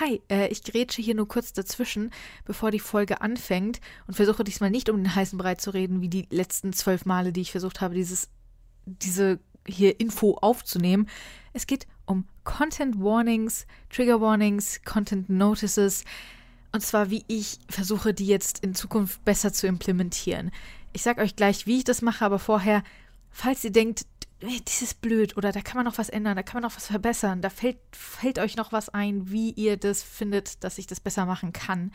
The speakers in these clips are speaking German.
Hi, äh, ich grätsche hier nur kurz dazwischen, bevor die Folge anfängt und versuche diesmal nicht um den heißen Brei zu reden, wie die letzten zwölf Male, die ich versucht habe, dieses, diese hier Info aufzunehmen. Es geht um Content Warnings, Trigger Warnings, Content Notices. Und zwar, wie ich versuche, die jetzt in Zukunft besser zu implementieren. Ich sage euch gleich, wie ich das mache, aber vorher, falls ihr denkt, das ist blöd. Oder da kann man noch was ändern, da kann man noch was verbessern, da fällt, fällt euch noch was ein, wie ihr das findet, dass ich das besser machen kann,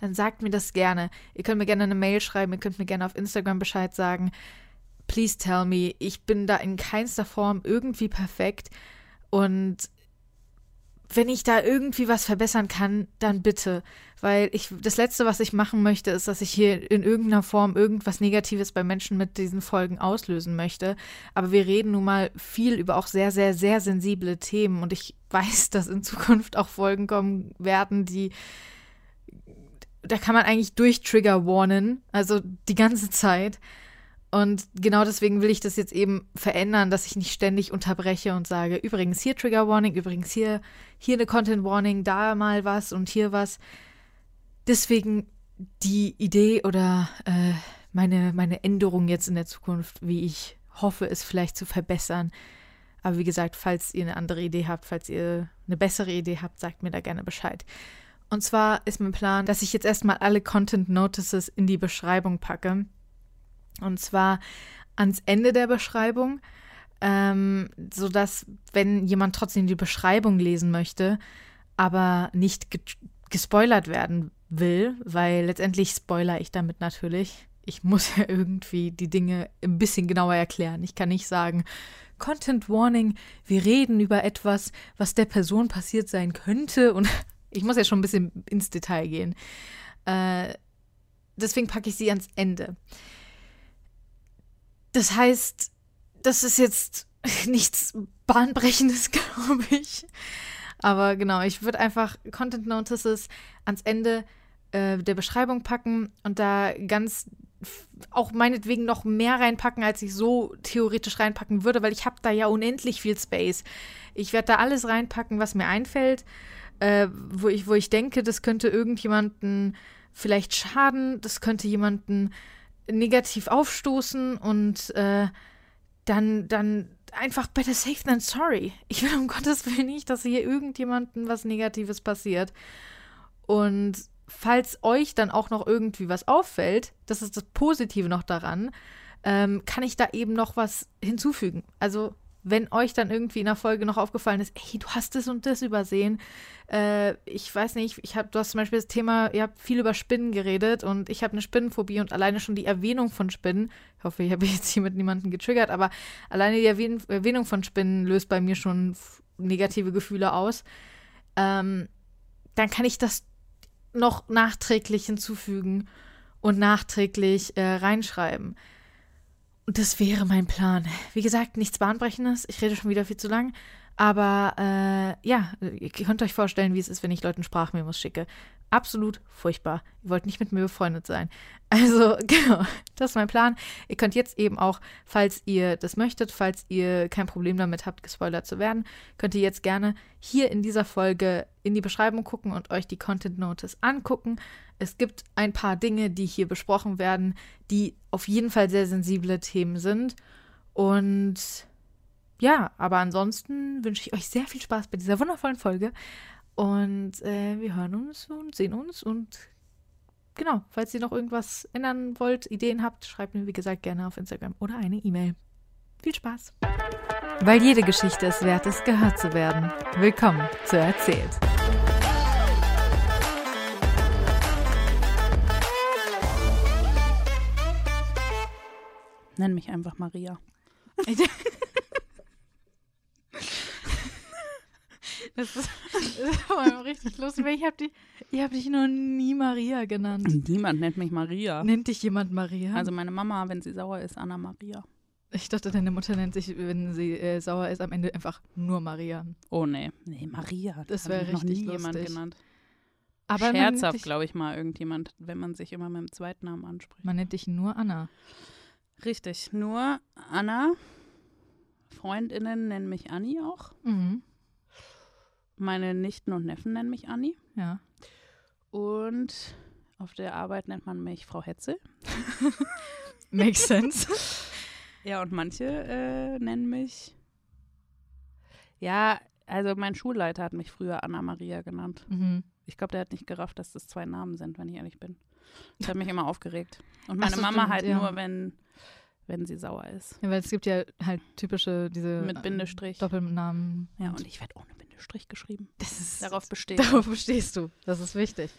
dann sagt mir das gerne. Ihr könnt mir gerne eine Mail schreiben, ihr könnt mir gerne auf Instagram Bescheid sagen. Please tell me, ich bin da in keinster Form irgendwie perfekt. Und wenn ich da irgendwie was verbessern kann, dann bitte. Weil ich, das Letzte, was ich machen möchte, ist, dass ich hier in irgendeiner Form irgendwas Negatives bei Menschen mit diesen Folgen auslösen möchte. Aber wir reden nun mal viel über auch sehr, sehr, sehr sensible Themen. Und ich weiß, dass in Zukunft auch Folgen kommen werden, die da kann man eigentlich durch Trigger warnen, also die ganze Zeit. Und genau deswegen will ich das jetzt eben verändern, dass ich nicht ständig unterbreche und sage, übrigens hier Trigger Warning, übrigens hier, hier eine Content Warning, da mal was und hier was. Deswegen die Idee oder äh, meine, meine Änderung jetzt in der Zukunft, wie ich hoffe, es vielleicht zu verbessern. Aber wie gesagt, falls ihr eine andere Idee habt, falls ihr eine bessere Idee habt, sagt mir da gerne Bescheid. Und zwar ist mein Plan, dass ich jetzt erstmal alle Content Notices in die Beschreibung packe und zwar ans Ende der Beschreibung, ähm, sodass, wenn jemand trotzdem die Beschreibung lesen möchte, aber nicht ge gespoilert werden will, weil letztendlich spoiler ich damit natürlich. Ich muss ja irgendwie die Dinge ein bisschen genauer erklären. Ich kann nicht sagen, Content Warning, wir reden über etwas, was der Person passiert sein könnte. Und ich muss ja schon ein bisschen ins Detail gehen. Äh, deswegen packe ich sie ans Ende. Das heißt, das ist jetzt nichts Bahnbrechendes, glaube ich. Aber genau, ich würde einfach Content Notices ans Ende äh, der Beschreibung packen und da ganz auch meinetwegen noch mehr reinpacken, als ich so theoretisch reinpacken würde, weil ich habe da ja unendlich viel Space. Ich werde da alles reinpacken, was mir einfällt, äh, wo, ich, wo ich denke, das könnte irgendjemanden vielleicht schaden, das könnte jemanden negativ aufstoßen und äh, dann, dann einfach better safe than sorry. Ich will um Gottes Willen nicht, dass hier irgendjemandem was Negatives passiert. Und falls euch dann auch noch irgendwie was auffällt, das ist das Positive noch daran, ähm, kann ich da eben noch was hinzufügen. Also wenn euch dann irgendwie in der Folge noch aufgefallen ist, ey, du hast das und das übersehen. Äh, ich weiß nicht, ich hab, du hast zum Beispiel das Thema, ihr habt viel über Spinnen geredet und ich habe eine Spinnenphobie und alleine schon die Erwähnung von Spinnen, ich hoffe, ich habe jetzt hier mit niemandem getriggert, aber alleine die Erwähn Erwähnung von Spinnen löst bei mir schon negative Gefühle aus. Ähm, dann kann ich das noch nachträglich hinzufügen und nachträglich äh, reinschreiben. Und das wäre mein Plan. Wie gesagt, nichts Bahnbrechendes. Ich rede schon wieder viel zu lang. Aber äh, ja, ihr könnt euch vorstellen, wie es ist, wenn ich Leuten Sprachmemos schicke. Absolut furchtbar. Ihr wollt nicht mit mir befreundet sein. Also, genau, das ist mein Plan. Ihr könnt jetzt eben auch, falls ihr das möchtet, falls ihr kein Problem damit habt, gespoilert zu werden, könnt ihr jetzt gerne hier in dieser Folge in die Beschreibung gucken und euch die Content Notice angucken. Es gibt ein paar Dinge, die hier besprochen werden, die auf jeden Fall sehr sensible Themen sind. Und ja, aber ansonsten wünsche ich euch sehr viel Spaß bei dieser wundervollen Folge. Und äh, wir hören uns und sehen uns. Und genau, falls ihr noch irgendwas ändern wollt, Ideen habt, schreibt mir, wie gesagt, gerne auf Instagram oder eine E-Mail. Viel Spaß! Weil jede Geschichte es wert ist, gehört zu werden. Willkommen zu Erzählt. Nenn mich einfach Maria. Das ist, das ist aber richtig lustig, weil ich habe dich, hab dich noch nie Maria genannt. Niemand nennt mich Maria. Nennt dich jemand Maria? Also meine Mama, wenn sie sauer ist, Anna Maria. Ich dachte, deine Mutter nennt sich, wenn sie äh, sauer ist, am Ende einfach nur Maria. Oh nee, nee, Maria. Das, das wäre richtig noch nie lustig. jemand genannt. Aber Scherzhaft, glaube ich mal, irgendjemand, wenn man sich immer mit dem zweiten Namen anspricht. Man nennt dich nur Anna. Richtig, nur Anna. Freundinnen nennen mich Anni auch. Mhm. meine Nichten und Neffen nennen mich Anni. Ja. Und auf der Arbeit nennt man mich Frau Hetzel. Makes sense. ja, und manche äh, nennen mich. Ja, also mein Schulleiter hat mich früher Anna Maria genannt. Mhm. Ich glaube, der hat nicht gerafft, dass das zwei Namen sind, wenn ich ehrlich bin. Das hat mich immer aufgeregt. Und meine so, Mama stimmt, halt ja. nur, wenn, wenn sie sauer ist. Ja, weil es gibt ja halt typische diese mit Bindestrich Doppelnamen. Ja, und ich werde ohne Bindestrich geschrieben. Das ist, darauf besteht. Darauf bestehst du. Das ist wichtig.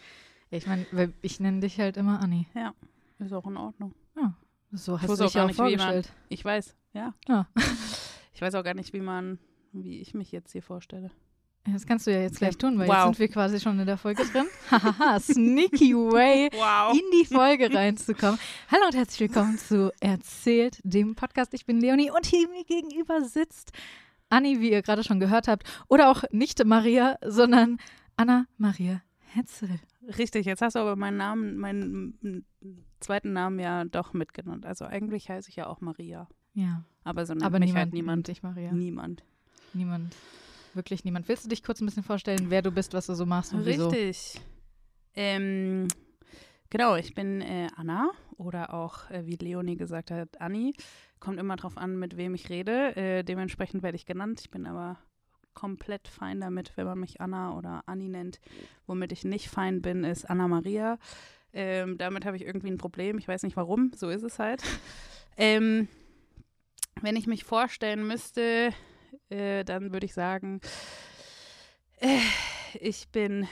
Ich meine, ich nenne dich halt immer Anni. Ja, ist auch in Ordnung. Ja, so hast du dich auch, auch vorgestellt. Man, ich weiß, ja. ja. ich weiß auch gar nicht, wie man, wie ich mich jetzt hier vorstelle. Das kannst du ja jetzt gleich tun, weil wow. jetzt sind wir quasi schon in der Folge drin. Hahaha, sneaky way, wow. in die Folge reinzukommen. Hallo und herzlich willkommen zu Erzählt, dem Podcast. Ich bin Leonie und hier mir gegenüber sitzt Anni, wie ihr gerade schon gehört habt, oder auch nicht Maria, sondern Anna Maria Hetzel. Richtig, jetzt hast du aber meinen Namen, meinen zweiten Namen ja doch mitgenannt. Also eigentlich heiße ich ja auch Maria. Ja. Aber so nennt aber mich niemand halt niemand. Dich Maria. Niemand. Niemand. Wirklich niemand. Willst du dich kurz ein bisschen vorstellen, wer du bist, was du so machst und Richtig. Wieso? Ähm, genau, ich bin äh, Anna oder auch, äh, wie Leonie gesagt hat, Anni. Kommt immer drauf an, mit wem ich rede. Äh, dementsprechend werde ich genannt. Ich bin aber komplett fein damit, wenn man mich Anna oder Anni nennt. Womit ich nicht fein bin, ist Anna Maria. Ähm, damit habe ich irgendwie ein Problem. Ich weiß nicht warum, so ist es halt. ähm, wenn ich mich vorstellen müsste, äh, dann würde ich sagen, äh, ich bin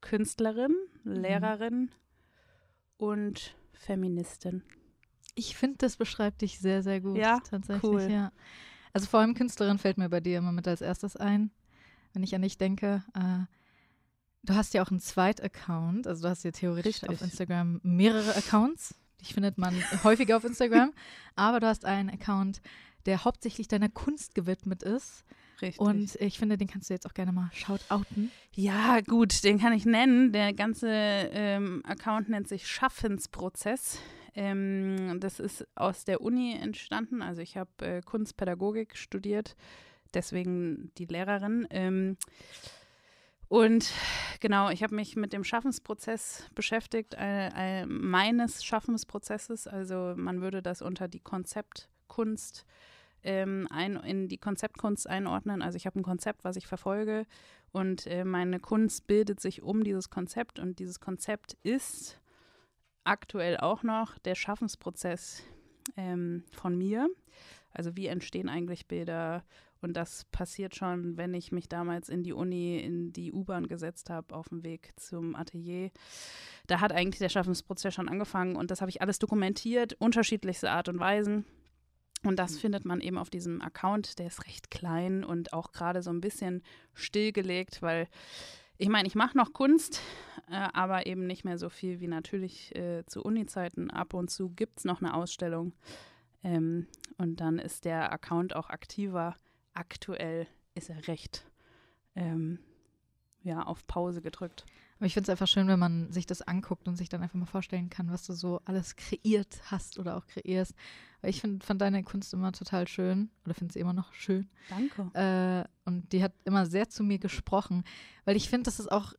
Künstlerin, mhm. Lehrerin mhm. und Feministin. Ich finde, das beschreibt dich sehr, sehr gut. Ja, tatsächlich. Cool. Ja. Also vor allem Künstlerin fällt mir bei dir immer mit als erstes ein, wenn ich an dich denke. Äh, du hast ja auch einen Zweit-Account, also du hast ja theoretisch Richtig. auf Instagram mehrere Accounts. Die findet man häufiger auf Instagram. Aber du hast einen Account, der hauptsächlich deiner Kunst gewidmet ist. Richtig. Und ich finde, den kannst du jetzt auch gerne mal shoutouten. Ja, gut, den kann ich nennen. Der ganze ähm, Account nennt sich Schaffensprozess. Ähm, das ist aus der Uni entstanden. Also ich habe äh, Kunstpädagogik studiert, deswegen die Lehrerin. Ähm, und genau, ich habe mich mit dem Schaffensprozess beschäftigt, äh, äh, meines Schaffensprozesses. Also man würde das unter die Konzeptkunst ähm, ein, in die Konzeptkunst einordnen. Also ich habe ein Konzept, was ich verfolge und äh, meine Kunst bildet sich um dieses Konzept und dieses Konzept ist aktuell auch noch der Schaffensprozess ähm, von mir. Also wie entstehen eigentlich Bilder? Und das passiert schon, wenn ich mich damals in die Uni, in die U-Bahn gesetzt habe, auf dem Weg zum Atelier. Da hat eigentlich der Schaffensprozess schon angefangen und das habe ich alles dokumentiert, unterschiedlichste Art und Weisen. Und das findet man eben auf diesem Account, der ist recht klein und auch gerade so ein bisschen stillgelegt, weil ich meine, ich mache noch Kunst, äh, aber eben nicht mehr so viel wie natürlich äh, zu Uni-Zeiten. Ab und zu gibt es noch eine Ausstellung. Ähm, und dann ist der Account auch aktiver. Aktuell ist er recht ähm, ja, auf Pause gedrückt. Aber ich finde es einfach schön, wenn man sich das anguckt und sich dann einfach mal vorstellen kann, was du so alles kreiert hast oder auch kreierst. Weil ich find, fand deine Kunst immer total schön oder finde sie immer noch schön. Danke. Äh, und die hat immer sehr zu mir gesprochen, weil ich finde, das ist auch,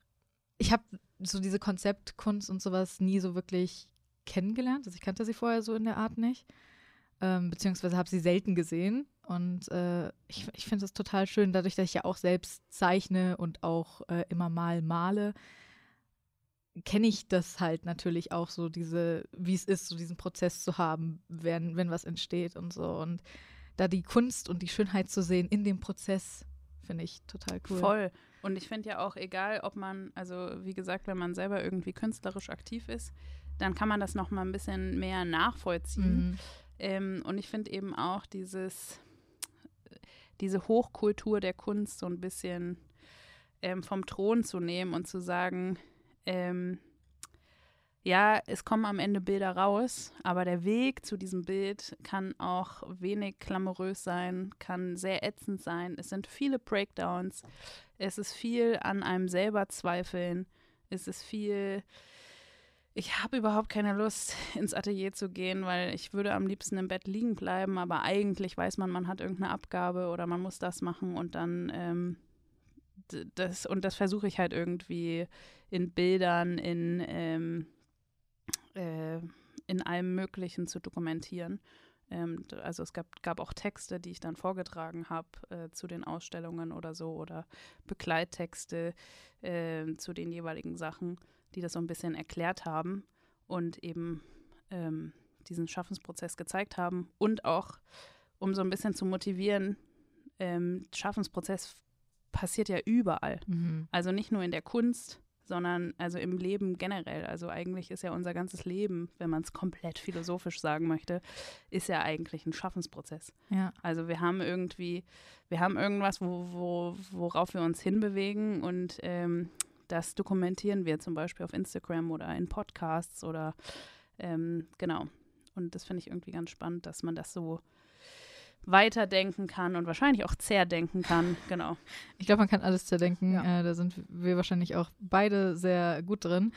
ich habe so diese Konzeptkunst und sowas nie so wirklich kennengelernt. Also ich kannte sie vorher so in der Art nicht. Ähm, beziehungsweise habe sie selten gesehen. Und äh, ich, ich finde es total schön, dadurch, dass ich ja auch selbst zeichne und auch äh, immer mal male, kenne ich das halt natürlich auch so, diese, wie es ist, so diesen Prozess zu haben, wenn, wenn was entsteht und so. Und da die Kunst und die Schönheit zu sehen in dem Prozess, finde ich total cool. Voll. Und ich finde ja auch, egal ob man, also wie gesagt, wenn man selber irgendwie künstlerisch aktiv ist, dann kann man das noch mal ein bisschen mehr nachvollziehen. Mhm. Ähm, und ich finde eben auch dieses, diese Hochkultur der Kunst so ein bisschen ähm, vom Thron zu nehmen und zu sagen, ähm, ja, es kommen am Ende Bilder raus, aber der Weg zu diesem Bild kann auch wenig glamourös sein, kann sehr ätzend sein. Es sind viele Breakdowns, es ist viel an einem selber zweifeln, es ist viel, ich habe überhaupt keine Lust, ins Atelier zu gehen, weil ich würde am liebsten im Bett liegen bleiben, aber eigentlich weiß man, man hat irgendeine Abgabe oder man muss das machen und dann ähm, das, und das versuche ich halt irgendwie in Bildern, in, ähm, äh, in allem Möglichen zu dokumentieren. Ähm, also es gab, gab auch Texte, die ich dann vorgetragen habe äh, zu den Ausstellungen oder so oder Begleittexte äh, zu den jeweiligen Sachen, die das so ein bisschen erklärt haben und eben ähm, diesen Schaffensprozess gezeigt haben und auch, um so ein bisschen zu motivieren, ähm, Schaffensprozess passiert ja überall. Mhm. Also nicht nur in der Kunst, sondern also im Leben generell. Also eigentlich ist ja unser ganzes Leben, wenn man es komplett philosophisch sagen möchte, ist ja eigentlich ein Schaffensprozess. Ja. Also wir haben irgendwie, wir haben irgendwas, wo, wo, worauf wir uns hinbewegen und ähm, das dokumentieren wir zum Beispiel auf Instagram oder in Podcasts oder ähm, genau. Und das finde ich irgendwie ganz spannend, dass man das so weiterdenken kann und wahrscheinlich auch zerdenken kann. Genau. Ich glaube, man kann alles zerdenken. Ja. Äh, da sind wir wahrscheinlich auch beide sehr gut drin.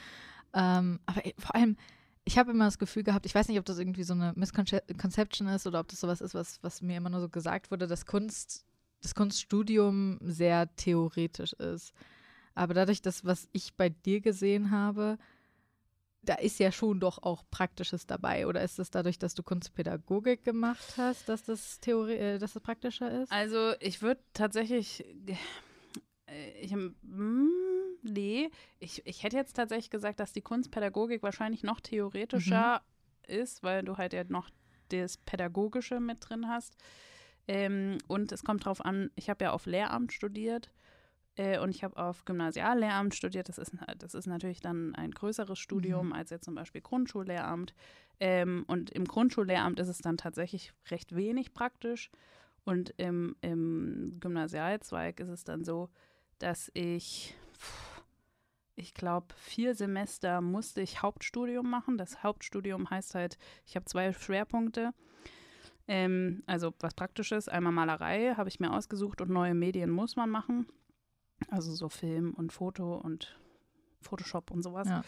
Ähm, aber vor allem, ich habe immer das Gefühl gehabt, ich weiß nicht, ob das irgendwie so eine Misconception ist oder ob das sowas ist, was, was mir immer nur so gesagt wurde, dass Kunst, das Kunststudium sehr theoretisch ist. Aber dadurch, dass was ich bei dir gesehen habe, da ist ja schon doch auch Praktisches dabei. Oder ist es dadurch, dass du Kunstpädagogik gemacht hast, dass das Theorie, äh, dass das praktischer ist? Also ich würde tatsächlich, äh, ich, mm, nee, ich, ich hätte jetzt tatsächlich gesagt, dass die Kunstpädagogik wahrscheinlich noch theoretischer mhm. ist, weil du halt ja noch das Pädagogische mit drin hast. Ähm, und es kommt drauf an, ich habe ja auf Lehramt studiert äh, und ich habe auf Gymnasiallehramt studiert. Das ist, das ist natürlich dann ein größeres Studium mhm. als jetzt zum Beispiel Grundschullehramt. Ähm, und im Grundschullehramt ist es dann tatsächlich recht wenig praktisch. Und im, im Gymnasialzweig ist es dann so, dass ich, ich glaube, vier Semester musste ich Hauptstudium machen. Das Hauptstudium heißt halt, ich habe zwei Schwerpunkte. Ähm, also was Praktisches, einmal Malerei habe ich mir ausgesucht und neue Medien muss man machen. Also so Film und Foto und Photoshop und sowas. Ja.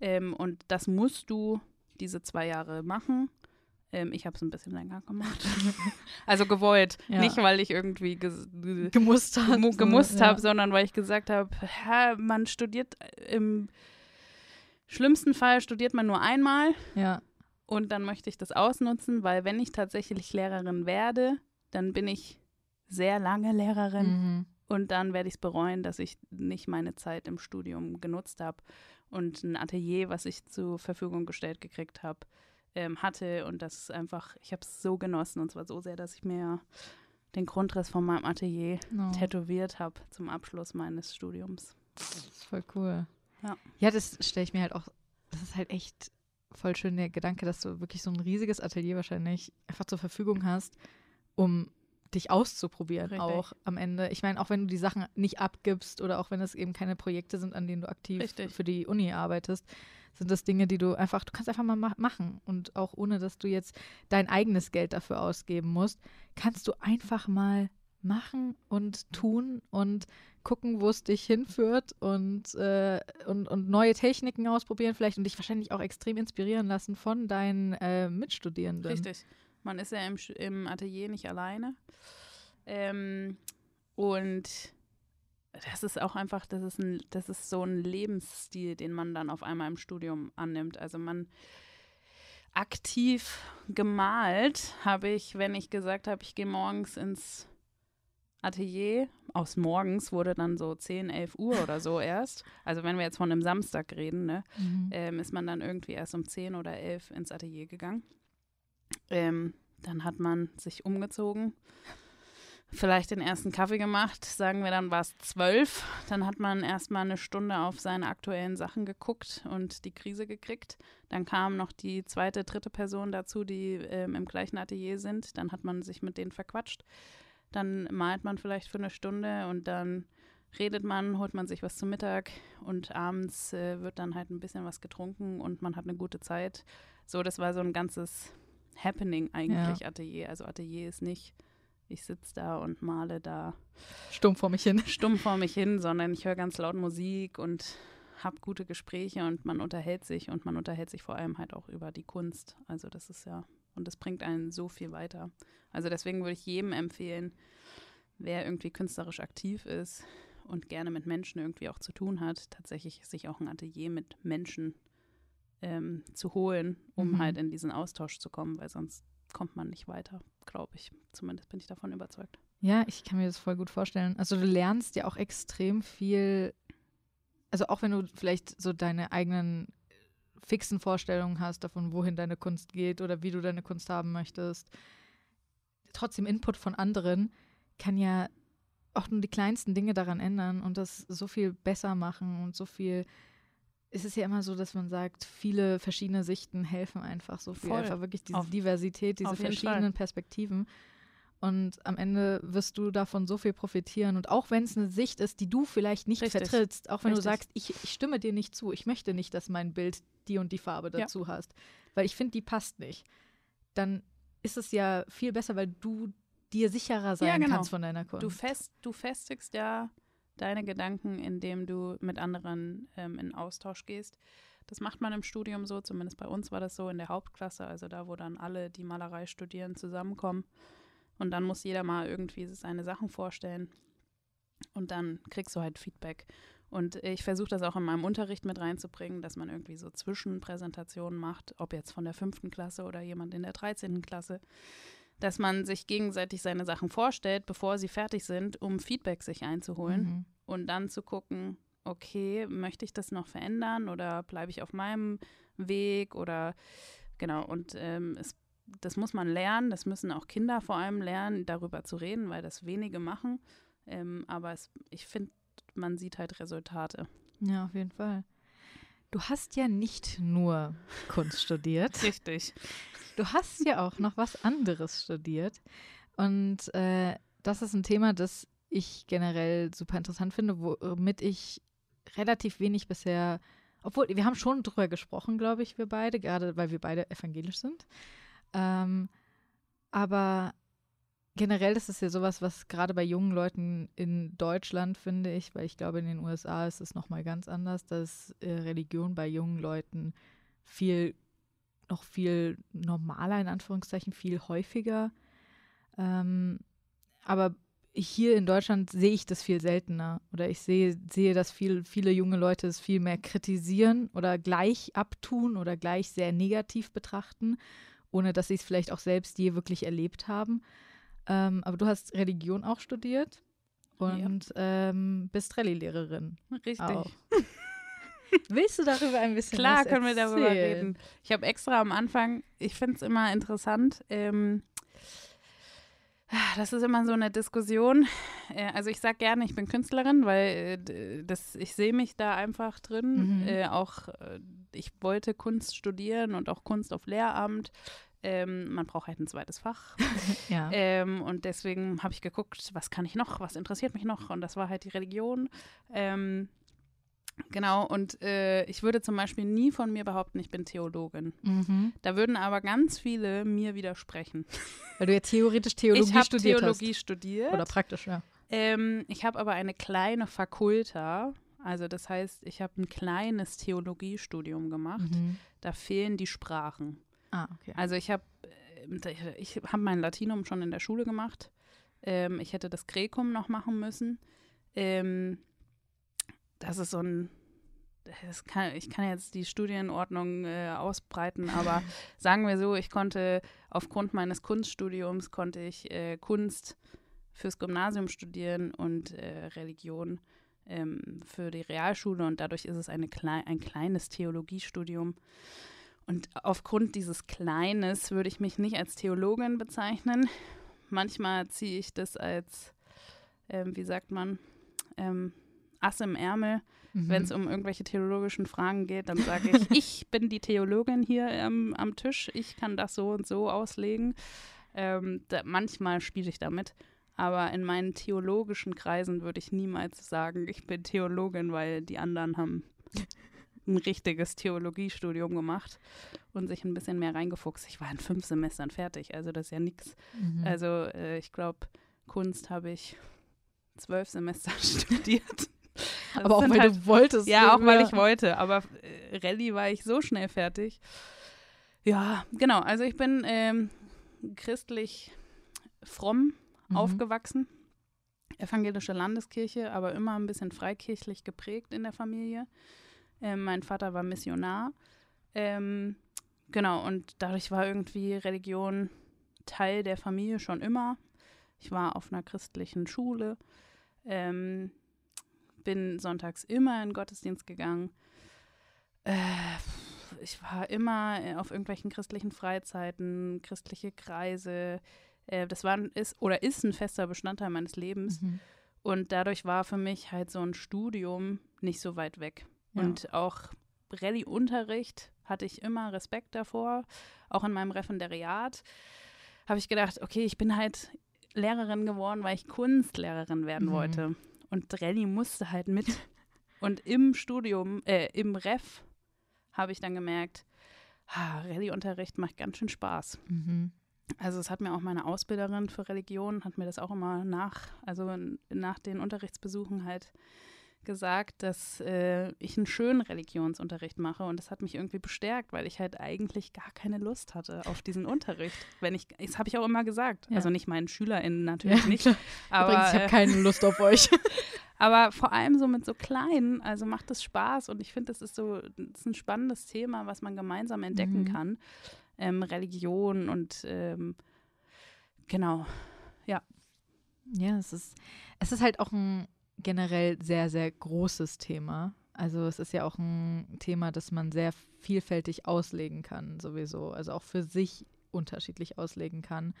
Ähm, und das musst du diese zwei Jahre machen. Ähm, ich habe es ein bisschen länger gemacht. also gewollt. Ja. Nicht, weil ich irgendwie gemusst, hat, gemusst so, habe, ja. sondern weil ich gesagt habe, man studiert im schlimmsten Fall studiert man nur einmal. Ja. Und dann möchte ich das ausnutzen, weil wenn ich tatsächlich Lehrerin werde, dann bin ich sehr lange Lehrerin. Mhm. Und dann werde ich es bereuen, dass ich nicht meine Zeit im Studium genutzt habe und ein Atelier, was ich zur Verfügung gestellt gekriegt habe, ähm, hatte. Und das ist einfach, ich habe es so genossen und zwar so sehr, dass ich mir den Grundriss von meinem Atelier no. tätowiert habe zum Abschluss meines Studiums. Das ist voll cool. Ja, ja das stelle ich mir halt auch, das ist halt echt voll schön der Gedanke, dass du wirklich so ein riesiges Atelier wahrscheinlich einfach zur Verfügung hast, um dich auszuprobieren Richtig. auch am Ende. Ich meine, auch wenn du die Sachen nicht abgibst oder auch wenn es eben keine Projekte sind, an denen du aktiv Richtig. für die Uni arbeitest, sind das Dinge, die du einfach, du kannst einfach mal ma machen und auch ohne, dass du jetzt dein eigenes Geld dafür ausgeben musst, kannst du einfach mal machen und tun und gucken, wo es dich hinführt und, äh, und, und neue Techniken ausprobieren vielleicht und dich wahrscheinlich auch extrem inspirieren lassen von deinen äh, Mitstudierenden. Richtig. Man ist ja im, im Atelier nicht alleine. Ähm, und das ist auch einfach, das ist, ein, das ist so ein Lebensstil, den man dann auf einmal im Studium annimmt. Also man aktiv gemalt habe ich, wenn ich gesagt habe, ich gehe morgens ins Atelier, aus morgens wurde dann so 10, 11 Uhr oder so erst. Also wenn wir jetzt von einem Samstag reden, ne, mhm. ähm, ist man dann irgendwie erst um 10 oder 11 ins Atelier gegangen. Ähm, dann hat man sich umgezogen, vielleicht den ersten Kaffee gemacht, sagen wir dann war es zwölf. Dann hat man erstmal eine Stunde auf seine aktuellen Sachen geguckt und die Krise gekriegt. Dann kam noch die zweite, dritte Person dazu, die ähm, im gleichen Atelier sind. Dann hat man sich mit denen verquatscht. Dann malt man vielleicht für eine Stunde und dann redet man, holt man sich was zum Mittag und abends äh, wird dann halt ein bisschen was getrunken und man hat eine gute Zeit. So, das war so ein ganzes Happening eigentlich, ja. Atelier. Also Atelier ist nicht, ich sitze da und male da. Stumm vor mich hin. Stumm vor mich hin, sondern ich höre ganz laut Musik und habe gute Gespräche und man unterhält sich und man unterhält sich vor allem halt auch über die Kunst. Also das ist ja, und das bringt einen so viel weiter. Also deswegen würde ich jedem empfehlen, wer irgendwie künstlerisch aktiv ist und gerne mit Menschen irgendwie auch zu tun hat, tatsächlich sich auch ein Atelier mit Menschen ähm, zu holen, um Mhm. halt in diesen Austausch zu kommen, weil sonst kommt man nicht weiter, glaube ich. Zumindest bin ich davon überzeugt. Ja, ich kann mir das voll gut vorstellen. Also du lernst ja auch extrem viel, also auch wenn du vielleicht so deine eigenen fixen Vorstellungen hast davon, wohin deine Kunst geht oder wie du deine Kunst haben möchtest, trotzdem Input von anderen kann ja auch nur die kleinsten Dinge daran ändern und das so viel besser machen und so viel. Es ist ja immer so, dass man sagt, viele verschiedene Sichten helfen einfach so viel. Voll. Einfach wirklich diese Auf- Diversität, diese verschiedenen Perspektiven. Und am Ende wirst du davon so viel profitieren. Und auch wenn es eine Sicht ist, die du vielleicht nicht Richtig. vertrittst, auch wenn Richtig. du sagst, ich, ich stimme dir nicht zu, ich möchte nicht, dass mein Bild die und die Farbe Ja. dazu hast, weil ich finde, die passt nicht, dann ist es ja viel besser, weil du dir sicherer sein Ja, genau. kannst von deiner Kunst. Du, fest, du festigst ja deine Gedanken, indem du mit anderen ähm, in Austausch gehst. Das macht man im Studium so, zumindest bei uns war das so in der Hauptklasse, also da, wo dann alle, die Malerei studieren, zusammenkommen. Und dann muss jeder mal irgendwie seine Sachen vorstellen. Und dann kriegst du halt Feedback. Und ich versuche das auch in meinem Unterricht mit reinzubringen, dass man irgendwie so Zwischenpräsentationen macht, ob jetzt von der fünften Klasse oder jemand in der 13. Klasse, dass man sich gegenseitig seine Sachen vorstellt, bevor sie fertig sind, um Feedback sich einzuholen Mhm. und dann zu gucken, okay, möchte ich das noch verändern oder bleibe ich auf meinem Weg oder genau, und ähm, es, das muss man lernen, das müssen auch Kinder vor allem lernen, darüber zu reden, weil das wenige machen. Ähm, aber es, ich finde, man sieht halt Resultate. Ja, auf jeden Fall. Du hast ja nicht nur Kunst studiert. Richtig. Du hast ja auch noch was anderes studiert. Und äh, das ist ein Thema, das ich generell super interessant finde, womit ich relativ wenig bisher, obwohl wir haben schon drüber gesprochen, glaube ich, wir beide, gerade weil wir beide evangelisch sind. Ähm, aber generell ist es ja sowas, was gerade bei jungen Leuten in Deutschland, finde ich, weil ich glaube, in den USA ist es nochmal ganz anders, dass äh, Religion bei jungen Leuten viel, noch viel normaler, in Anführungszeichen, viel häufiger. Ähm, aber hier in Deutschland sehe ich das viel seltener. Oder ich sehe, sehe, dass viel, viele junge Leute es viel mehr kritisieren oder gleich abtun oder gleich sehr negativ betrachten, ohne dass sie es vielleicht auch selbst je wirklich erlebt haben. Ähm, aber du hast Religion auch studiert und ähm, bist Rallye-Lehrerin. Richtig. Auch. Willst du darüber ein bisschen Klar können wir darüber erzählen? reden. Ich habe extra am Anfang, ich finde es immer interessant, ähm, das ist immer so eine Diskussion. Äh, Also ich sage gerne, ich bin Künstlerin, weil äh, das, ich sehe mich da einfach drin. Mhm. Äh, auch äh, ich wollte Kunst studieren und auch Kunst auf Lehramt. Ähm, man braucht halt ein zweites Fach. Ja. Ähm, und deswegen habe ich geguckt, was kann ich noch, was interessiert mich noch? Und das war halt die Religion. Ähm, genau, und äh, ich würde zum Beispiel nie von mir behaupten, ich bin Theologin. mhm. Da würden aber ganz viele mir widersprechen. Weil du ja theoretisch Theologie ich habe studiert Theologie hast. studiert. Oder praktisch, ja. Ähm, ich habe aber eine kleine Fakulta. Also das heißt, ich habe ein kleines Theologiestudium gemacht. Mhm. Da fehlen die Sprachen. Ah, okay. Also ich habe ich habe mein Latinum schon in der Schule gemacht. Ähm, ich hätte das Gräkum noch machen müssen. Ähm, das ist so ein kann, ich kann jetzt die Studienordnung äh, ausbreiten, aber sagen wir so, ich konnte aufgrund meines Kunststudiums konnte ich äh, Kunst fürs Gymnasium studieren und äh, Religion ähm, für die Realschule und dadurch ist es eine ein kleines Theologiestudium. Und aufgrund dieses Kleines würde ich mich nicht als Theologin bezeichnen. Manchmal ziehe ich das als, ähm, wie sagt man, ähm, Ass im Ärmel. Mhm. Wenn es um irgendwelche theologischen Fragen geht, dann sage ich, ich bin die Theologin hier ähm, am Tisch. Ich kann das so und so auslegen. Ähm, da, manchmal spiele ich damit. Aber in meinen theologischen Kreisen würde ich niemals sagen, ich bin Theologin, weil die anderen haben ein richtiges Theologiestudium gemacht und sich ein bisschen mehr reingefuchst. Ich war in fünf Semestern fertig, also das ist ja nichts. Mhm. Also äh, ich glaube, Kunst habe ich zwölf Semester studiert. Das aber auch sind weil halt, du wolltest. Ja, auch weil ich wollte, aber äh, Rallye war ich so schnell fertig. Ja, genau, also ich bin ähm, christlich fromm Mhm. aufgewachsen. evangelische Landeskirche, aber immer ein bisschen freikirchlich geprägt in der Familie. Ähm, mein Vater war Missionar. Ähm, genau, und dadurch war irgendwie Religion Teil der Familie schon immer. Ich war auf einer christlichen Schule, ähm, bin sonntags immer in den Gottesdienst gegangen. Äh, ich war immer auf irgendwelchen christlichen Freizeiten, christliche Kreise. Äh, das war ist oder ist ein fester Bestandteil meines Lebens. Mhm. Und dadurch war für mich halt so ein Studium nicht so weit weg. Ja. Und auch Rallye-Unterricht hatte ich immer Respekt davor. Auch in meinem Referendariat habe ich gedacht, okay, ich bin halt Lehrerin geworden, weil ich Kunstlehrerin werden Mhm. wollte. Und Rallye musste halt mit. Und im Studium, äh, im Ref, habe ich dann gemerkt, ah, Rallye-Unterricht macht ganz schön Spaß. Mhm. Also es hat mir auch meine Ausbilderin für Religion, hat mir das auch immer nach, also nach den Unterrichtsbesuchen halt gesagt, dass äh, ich einen schönen Religionsunterricht mache und das hat mich irgendwie bestärkt, weil ich halt eigentlich gar keine Lust hatte auf diesen Unterricht. Wenn ich, das habe ich auch immer gesagt, Ja. also nicht meinen SchülerInnen natürlich Ja, nicht, klar. aber, Übrigens, ich äh, habe keine Lust auf euch. aber vor allem so mit so kleinen, also macht es Spaß und ich finde, das ist so, das ist ein spannendes Thema, was man gemeinsam entdecken Mhm. kann. Ähm, Religion und ähm, genau. Ja, es ist, es ist halt auch ein generell sehr, sehr großes Thema. Also es ist ja auch ein Thema, das man sehr vielfältig auslegen kann, sowieso. Also auch für sich unterschiedlich auslegen kann.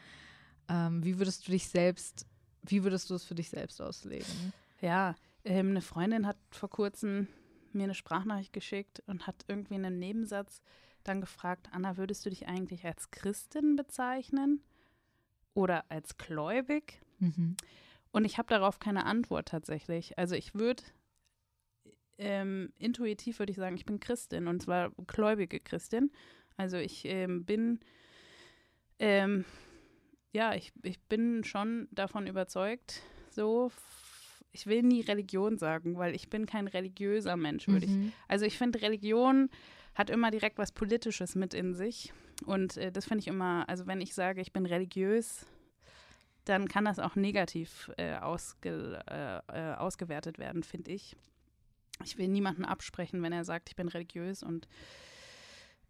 Ähm, wie würdest du dich selbst, wie würdest du es für dich selbst auslegen? Ja, ähm, eine Freundin hat vor kurzem mir eine Sprachnachricht geschickt und hat irgendwie in einem Nebensatz dann gefragt, Anna, würdest du dich eigentlich als Christin bezeichnen oder als gläubig? Mhm. Und ich habe darauf keine Antwort tatsächlich. Also ich würde, ähm, intuitiv würde ich sagen, ich bin Christin und zwar gläubige Christin. Also ich ähm, bin, ähm, ja, ich, ich bin schon davon überzeugt, so, ich will nie Religion sagen, weil ich bin kein religiöser Mensch, würde ich Mhm. also ich finde, Religion hat immer direkt was Politisches mit in sich. Und äh, das finde ich immer, also wenn ich sage, ich bin religiös, dann kann das auch negativ äh, ausge, äh, äh, ausgewertet werden, finde ich. Ich will niemanden absprechen, wenn er sagt, ich bin religiös und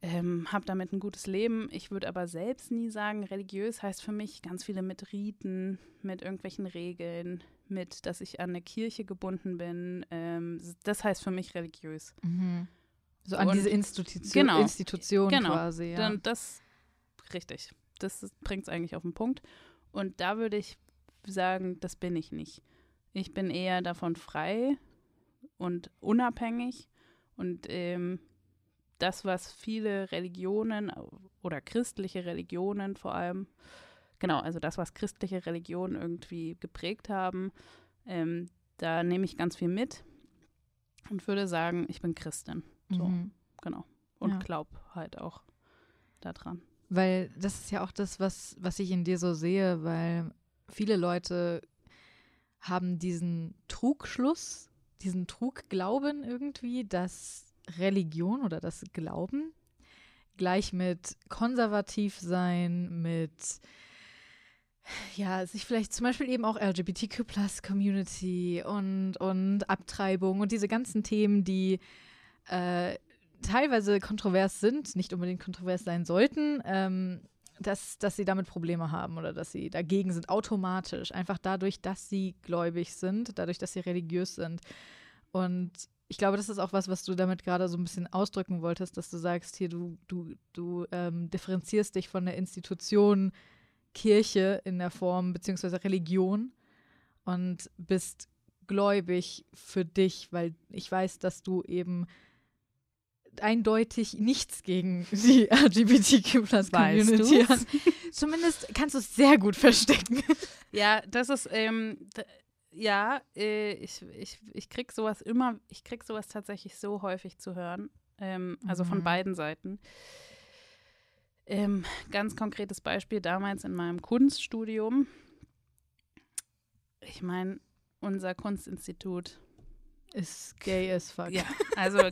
ähm, habe damit ein gutes Leben. Ich würde aber selbst nie sagen, religiös heißt für mich ganz viele mit Riten, mit irgendwelchen Regeln, mit, dass ich an eine Kirche gebunden bin. Ähm, das heißt für mich religiös. Mhm. So an Und- diese Institution, Genau. Institution Genau. quasi, ja. Das, richtig, das bringt es eigentlich auf den Punkt. Und da würde ich sagen, das bin ich nicht. Ich bin eher davon frei und unabhängig. Und ähm, das, was viele Religionen oder christliche Religionen vor allem, genau, also das, was christliche Religionen irgendwie geprägt haben, ähm, da nehme ich ganz viel mit und würde sagen, ich bin Christin. So, Mhm. genau. Und Ja. glaub halt auch daran. Weil das ist ja auch das, was, was ich in dir so sehe, weil viele Leute haben diesen Trugschluss, diesen Trugglauben irgendwie, dass Religion oder das Glauben gleich mit konservativ sein, mit ja, sich vielleicht zum Beispiel eben auch LGBTQ Plus Community und, und Abtreibung und diese ganzen Themen, die äh, teilweise kontrovers sind, nicht unbedingt kontrovers sein sollten, ähm, dass, dass sie damit Probleme haben oder dass sie dagegen sind, automatisch. Einfach dadurch, dass sie gläubig sind, dadurch, dass sie religiös sind. Und ich glaube, das ist auch was, was du damit gerade so ein bisschen ausdrücken wolltest, dass du sagst, hier, du, du, du ähm, differenzierst dich von der Institution Kirche in der Form, beziehungsweise Religion und bist gläubig für dich, weil ich weiß, dass du eben eindeutig nichts gegen die LGBTQ Plus Weißt Community du's? hast. Zumindest kannst du es sehr gut verstecken. Ja, das ist, ähm, ja, äh, ich, ich, ich krieg sowas immer, ich krieg sowas tatsächlich so häufig zu hören. Ähm, also von Mhm. beiden Seiten. Ähm, ganz konkretes Beispiel damals in meinem Kunststudium. Ich meine, unser Kunstinstitut Ist gay as fuck. Ja, also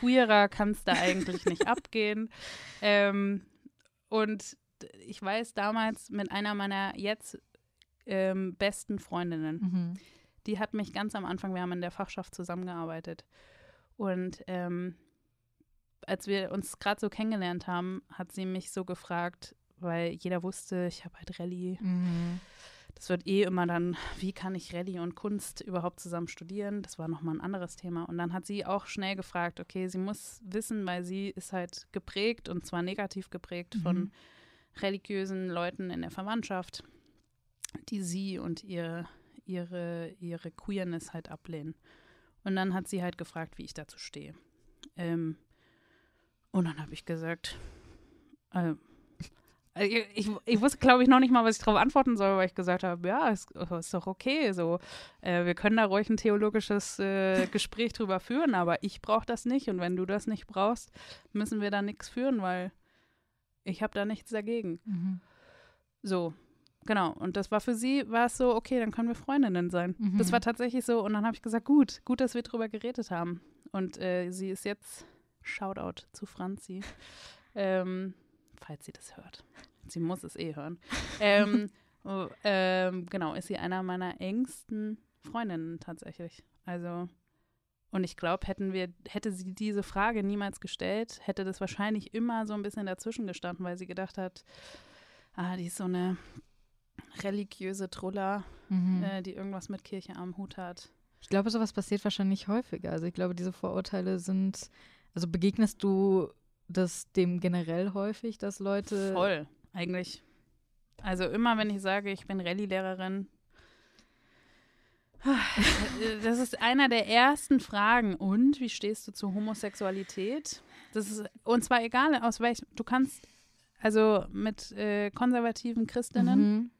queerer kann es da eigentlich nicht abgehen. Ähm, und ich weiß damals mit einer meiner jetzt ähm, besten Freundinnen. Mhm. Die hat mich ganz am Anfang, wir haben in der Fachschaft zusammengearbeitet. Und ähm, als wir uns gerade so kennengelernt haben, hat sie mich so gefragt, weil jeder wusste, ich habe halt Rallye. Mhm. Das wird eh immer dann, wie kann ich Rallye und Kunst überhaupt zusammen studieren? Das war nochmal ein anderes Thema. Und dann hat sie auch schnell gefragt, okay, sie muss wissen, weil sie ist halt geprägt und zwar negativ geprägt Mhm. von religiösen Leuten in der Verwandtschaft, die sie und ihr, ihre, ihre Queerness halt ablehnen. Und dann hat sie halt gefragt, wie ich dazu stehe. Ähm, und dann habe ich gesagt, äh, ich, ich, ich wusste, glaube ich, noch nicht mal, was ich darauf antworten soll, weil ich gesagt habe, ja, ist, ist doch okay. So, äh, wir können da ruhig ein theologisches äh, Gespräch drüber führen, aber ich brauche das nicht. Und wenn du das nicht brauchst, müssen wir da nichts führen, weil ich habe da nichts dagegen. Mhm. So, genau. Und das war für sie, war es so, okay, dann können wir Freundinnen sein. Mhm. Das war tatsächlich so. Und dann habe ich gesagt, gut, gut, dass wir drüber geredet haben. Und äh, sie ist jetzt, Shoutout zu Franzi, ähm, falls sie das hört. Sie muss es eh hören. ähm, oh, ähm, genau, ist sie einer meiner engsten Freundinnen tatsächlich. Also, und ich glaube, hätten wir, hätte sie diese Frage niemals gestellt, hätte das wahrscheinlich immer so ein bisschen dazwischen gestanden, weil sie gedacht hat, ah, die ist so eine religiöse Truller, Mhm. äh, die irgendwas mit Kirche am Hut hat. Ich glaube, sowas passiert wahrscheinlich häufiger. Also ich glaube, diese Vorurteile sind, also begegnest du das dem generell häufig, dass Leute. Voll, eigentlich. Also immer, wenn ich sage, ich bin Rallye-Lehrerin, das ist einer der ersten Fragen. Und wie stehst du zu Homosexualität? Das ist, und zwar egal aus welchem, du kannst, also mit äh, konservativen Christinnen Mhm.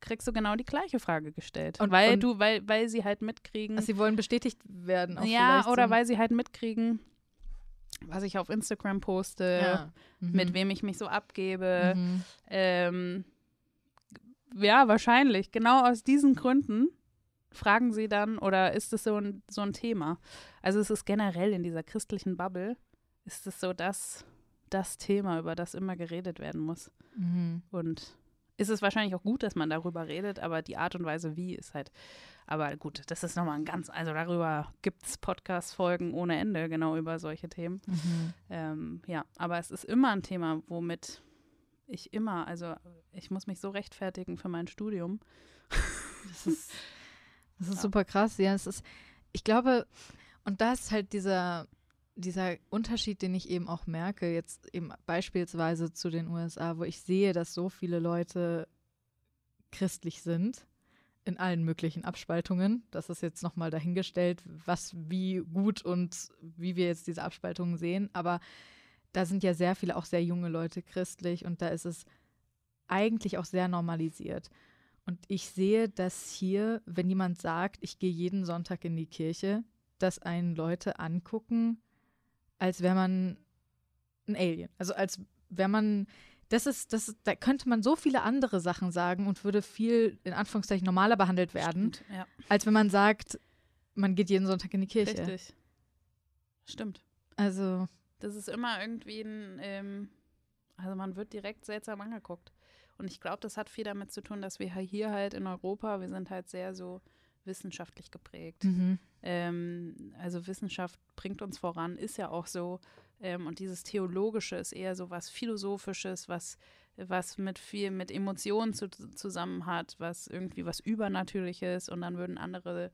kriegst du genau die gleiche Frage gestellt. Und- weil und- du, weil, weil sie halt mitkriegen. Also sie wollen bestätigt werden. Ja, oder weil sie halt mitkriegen, was ich auf Instagram poste, ja. Mhm. mit wem ich mich so abgebe. Mhm. Ähm, ja, wahrscheinlich. Genau aus diesen Gründen fragen sie dann, oder ist es so ein, so ein Thema? Also es ist generell in dieser christlichen Bubble, ist es so das, das Thema, über das immer geredet werden muss. Mhm. Und ist es wahrscheinlich auch gut, dass man darüber redet, aber die Art und Weise, wie, ist halt. Aber gut, das ist nochmal ein ganz, also darüber gibt es Podcast-Folgen ohne Ende, genau über solche Themen. Mhm. Ähm, ja, aber es ist immer ein Thema, womit ich immer, also ich muss mich so rechtfertigen für mein Studium. Das ist, das ist Ja. super krass. Ja, es ist, ich glaube, und da ist halt dieser, dieser Unterschied, den ich eben auch merke, jetzt eben beispielsweise zu den USA, wo ich sehe, dass so viele Leute christlich sind, in allen möglichen Abspaltungen. Das ist jetzt nochmal dahingestellt, was wie gut und wie wir jetzt diese Abspaltungen sehen. Aber da sind ja sehr viele, auch sehr junge Leute christlich und da ist es eigentlich auch sehr normalisiert. Und ich sehe, dass hier, wenn jemand sagt, ich gehe jeden Sonntag in die Kirche, dass einen Leute angucken, als wäre man ein Alien. Also als wäre man, das ist, das ist, da könnte man so viele andere Sachen sagen und würde viel, in Anführungszeichen, normaler behandelt werden, Stimmt, ja, als wenn man sagt, man geht jeden Sonntag in die Kirche. richtig. Stimmt. Also, Das ist immer irgendwie ein, ähm, also man wird direkt seltsam angeguckt. Und ich glaube, das hat viel damit zu tun, dass wir hier halt in Europa, wir sind halt sehr so wissenschaftlich geprägt. mhm. Ähm, also Wissenschaft bringt uns voran, ist ja auch so. Ähm, und dieses Theologische ist eher so was Philosophisches, was, was mit viel mit Emotionen zu, zusammen hat, was irgendwie was Übernatürliches. Und dann würden andere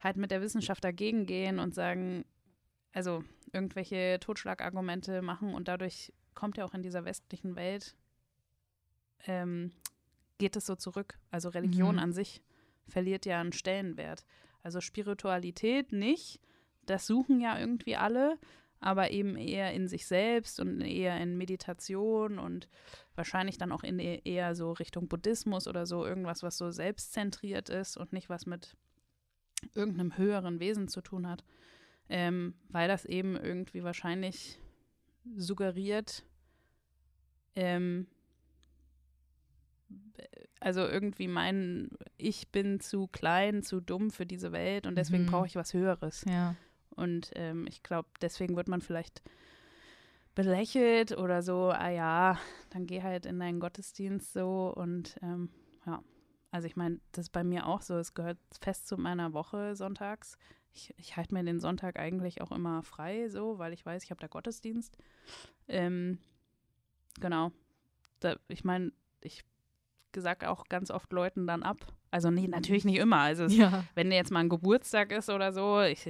halt mit der Wissenschaft dagegen gehen und sagen, also irgendwelche Totschlagargumente machen und dadurch kommt ja auch in dieser westlichen Welt, ähm, geht es so zurück. Also Religion Mhm. an sich verliert ja einen Stellenwert. Also Spiritualität nicht, das suchen ja irgendwie alle, aber eben eher in sich selbst und eher in Meditation und wahrscheinlich dann auch in e- eher so Richtung Buddhismus oder so irgendwas, was so selbstzentriert ist und nicht was mit irgendeinem höheren Wesen zu tun hat, ähm, weil das eben irgendwie wahrscheinlich suggeriert, ähm, also irgendwie mein, ich bin zu klein, zu dumm für diese Welt und deswegen Mhm. brauche ich was Höheres. ja. Und ähm, ich glaube, deswegen wird man vielleicht belächelt oder so, ah ja, dann geh halt in deinen Gottesdienst so und ähm, ja. also ich meine, das ist bei mir auch so, es gehört fest zu meiner Woche sonntags. Ich, ich halte mir den Sonntag eigentlich auch immer frei, so, weil ich weiß, ich habe da Gottesdienst. Ähm, genau. Da, ich meine, ich sage auch ganz oft Leuten dann ab. Also nee, natürlich nicht immer. Also es, Ja. wenn jetzt mal ein Geburtstag ist oder so, ich,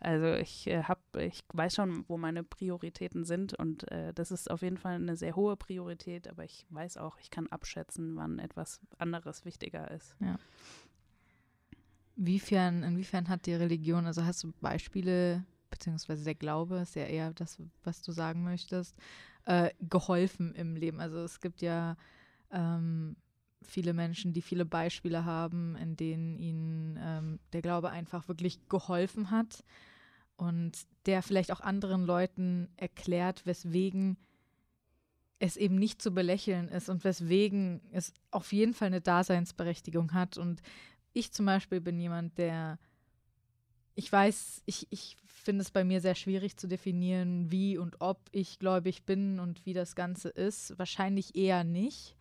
also ich äh, hab, ich weiß schon, wo meine Prioritäten sind und äh, das ist auf jeden Fall eine sehr hohe Priorität, aber ich weiß auch, ich kann abschätzen, wann etwas anderes wichtiger ist. Inwiefern, inwiefern hat die Religion, also hast du Beispiele, beziehungsweise der Glaube ist ja eher das, was du sagen möchtest, äh, geholfen im Leben? Also es gibt ja ähm, viele Menschen, die viele Beispiele haben, in denen ihnen ähm, der Glaube einfach wirklich geholfen hat und der vielleicht auch anderen Leuten erklärt, weswegen es eben nicht zu belächeln ist und weswegen es auf jeden Fall eine Daseinsberechtigung hat und ich zum Beispiel bin jemand, der, ich weiß, ich, ich finde es bei mir sehr schwierig zu definieren, wie und ob ich gläubig bin und wie das Ganze ist. Wahrscheinlich eher nicht.